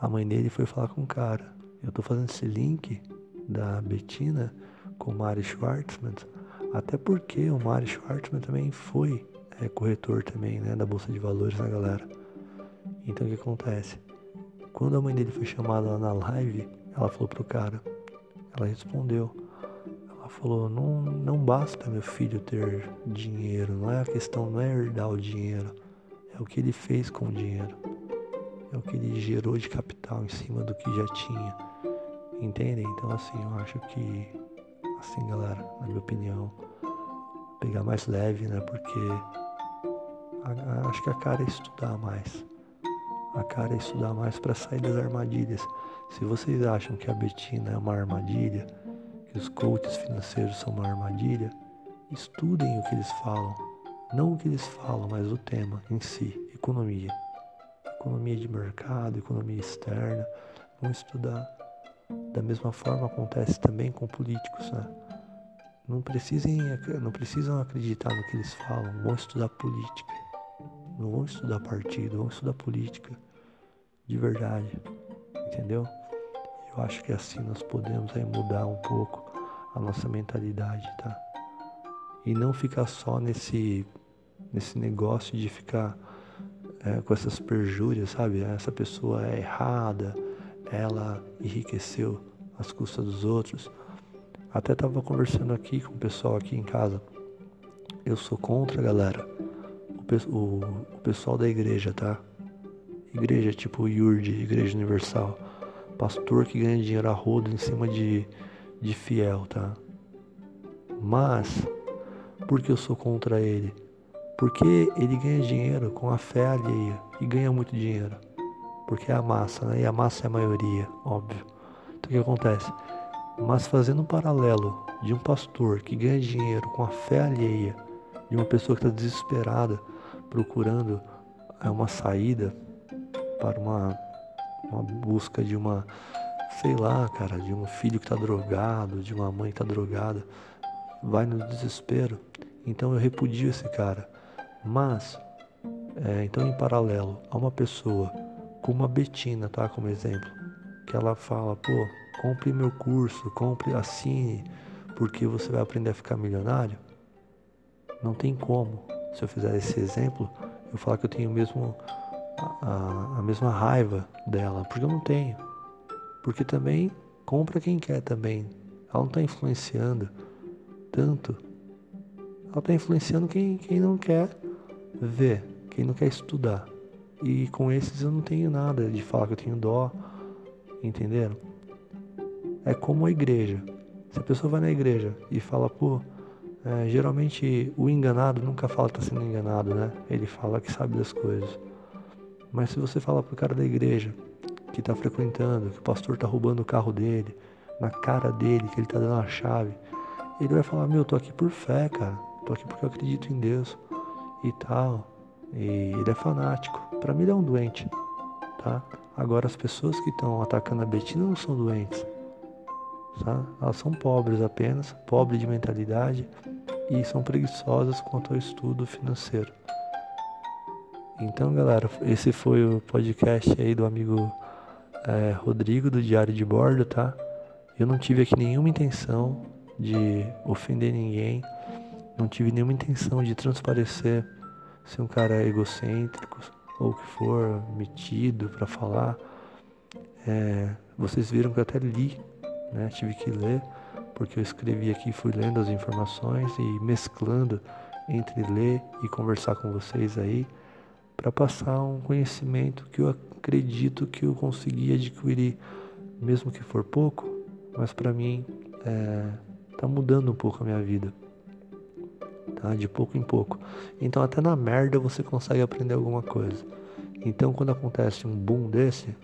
A mãe dele foi falar com o cara. Eu tô fazendo esse link da Betina com o Mari Schwartzman, até porque o Mari Schwartzman também foi é, corretor também, né, da Bolsa de Valores, né, galera? Então o que acontece? Quando a mãe dele foi chamada lá na live, ela falou pro cara, ela respondeu, ela falou, não, não basta meu filho ter dinheiro, não é a questão, não é herdar o dinheiro, é o que ele fez com o dinheiro, é o que ele gerou de capital em cima do que já tinha, entendem? Então assim, eu acho que, assim galera, na minha opinião, pegar mais leve, né, porque a, a, acho que a cara é estudar mais, a cara é estudar mais para sair das armadilhas. Se vocês acham que a Betina é uma armadilha, que os coaches financeiros são uma armadilha, estudem o que eles falam. Não o que eles falam, mas o tema em si, economia. Economia de mercado, economia externa. Vão estudar. Da mesma forma acontece também com políticos, né? Não, precisem, não precisam acreditar no que eles falam, vão estudar política. Não vão estudar partido, vão estudar política de verdade. Entendeu? Eu acho que assim nós podemos aí mudar um pouco a nossa mentalidade, tá? E não ficar só nesse, nesse negócio de ficar é, com essas perjúrias, sabe? Essa pessoa é errada, ela enriqueceu às custas dos outros. Até tava conversando aqui com o pessoal aqui em casa. Eu sou contra, galera, o, o, o pessoal da igreja, tá? Igreja tipo IURD, Igreja Universal. Pastor que ganha dinheiro a rodo em cima de, de fiel, tá? Mas, por que eu sou contra ele? Porque ele ganha dinheiro com a fé alheia e ganha muito dinheiro. Porque é a massa, né? E a massa é a maioria, óbvio. Então o que acontece? Mas fazendo um paralelo de um pastor que ganha dinheiro com a fé alheia, de uma pessoa que está desesperada, procurando é, uma saída para uma, uma busca de uma, sei lá, cara, de um filho que está drogado, de uma mãe que está drogada, vai no desespero. Então eu repudio esse cara. Mas, é, então em paralelo a uma pessoa como a Betina, tá? Como exemplo, que ela fala, pô, compre meu curso, compre, assine, porque você vai aprender a ficar milionário. Não tem como. Se eu fizer esse exemplo, eu falar que eu tenho mesmo a, a mesma raiva dela, porque eu não tenho. Porque também compra quem quer também. Ela não está influenciando tanto. Ela está influenciando quem, quem não quer ver, quem não quer estudar. E com esses eu não tenho nada de falar que eu tenho dó. Entenderam? É como a igreja. Se a pessoa vai na igreja e fala, pô, é, geralmente o enganado nunca fala que está sendo enganado, né? Ele fala que sabe das coisas. Mas se você falar pro cara da igreja que está frequentando, que o pastor está roubando o carro dele, na cara dele, que ele está dando a chave, ele vai falar, meu, tô aqui por fé, cara. Tô aqui porque eu acredito em Deus e tal. E ele é fanático. Para mim ele é um doente, tá? Agora as pessoas que estão atacando a Betina não são doentes. Tá? Elas são pobres apenas, pobres de mentalidade e são preguiçosas quanto ao estudo financeiro. Então, galera, esse foi o podcast aí do amigo é, Rodrigo do Diário de Bordo, tá? Eu não tive aqui nenhuma intenção de ofender ninguém, não tive nenhuma intenção de transparecer ser um cara egocêntrico ou o que for, metido para falar. É, vocês viram que eu até li, né? Tive que ler, porque eu escrevi aqui, fui lendo as informações e mesclando entre ler e conversar com vocês aí para passar um conhecimento que eu acredito que eu consegui adquirir, mesmo que for pouco, mas para mim é, tá mudando um pouco a minha vida, tá? De pouco em pouco. Então até na merda você consegue aprender alguma coisa. Então, quando acontece um boom desse,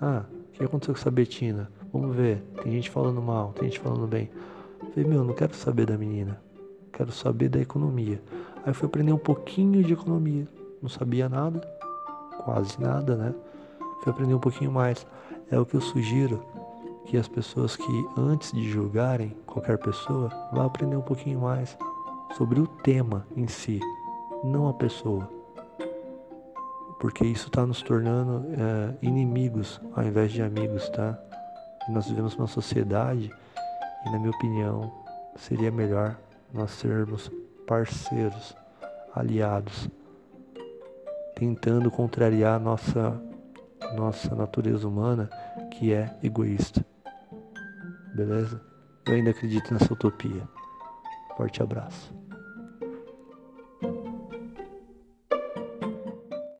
ah, o que aconteceu com essa Betina? Vamos ver. Tem gente falando mal, tem gente falando bem. Eu falei, meu, não quero saber da menina. Quero saber da economia. Aí fui aprender um pouquinho de economia. Não sabia nada, quase nada, né? Fui aprender um pouquinho mais. É o que eu sugiro que as pessoas que antes de julgarem qualquer pessoa vá aprender um pouquinho mais sobre o tema em si, não a pessoa. Porque isso está nos tornando é, inimigos ao invés de amigos, tá? E nós vivemos uma sociedade e, na minha opinião, seria melhor nós sermos parceiros, aliados, tentando contrariar nossa nossa natureza humana que é egoísta. Beleza? Eu ainda acredito nessa utopia. Forte abraço.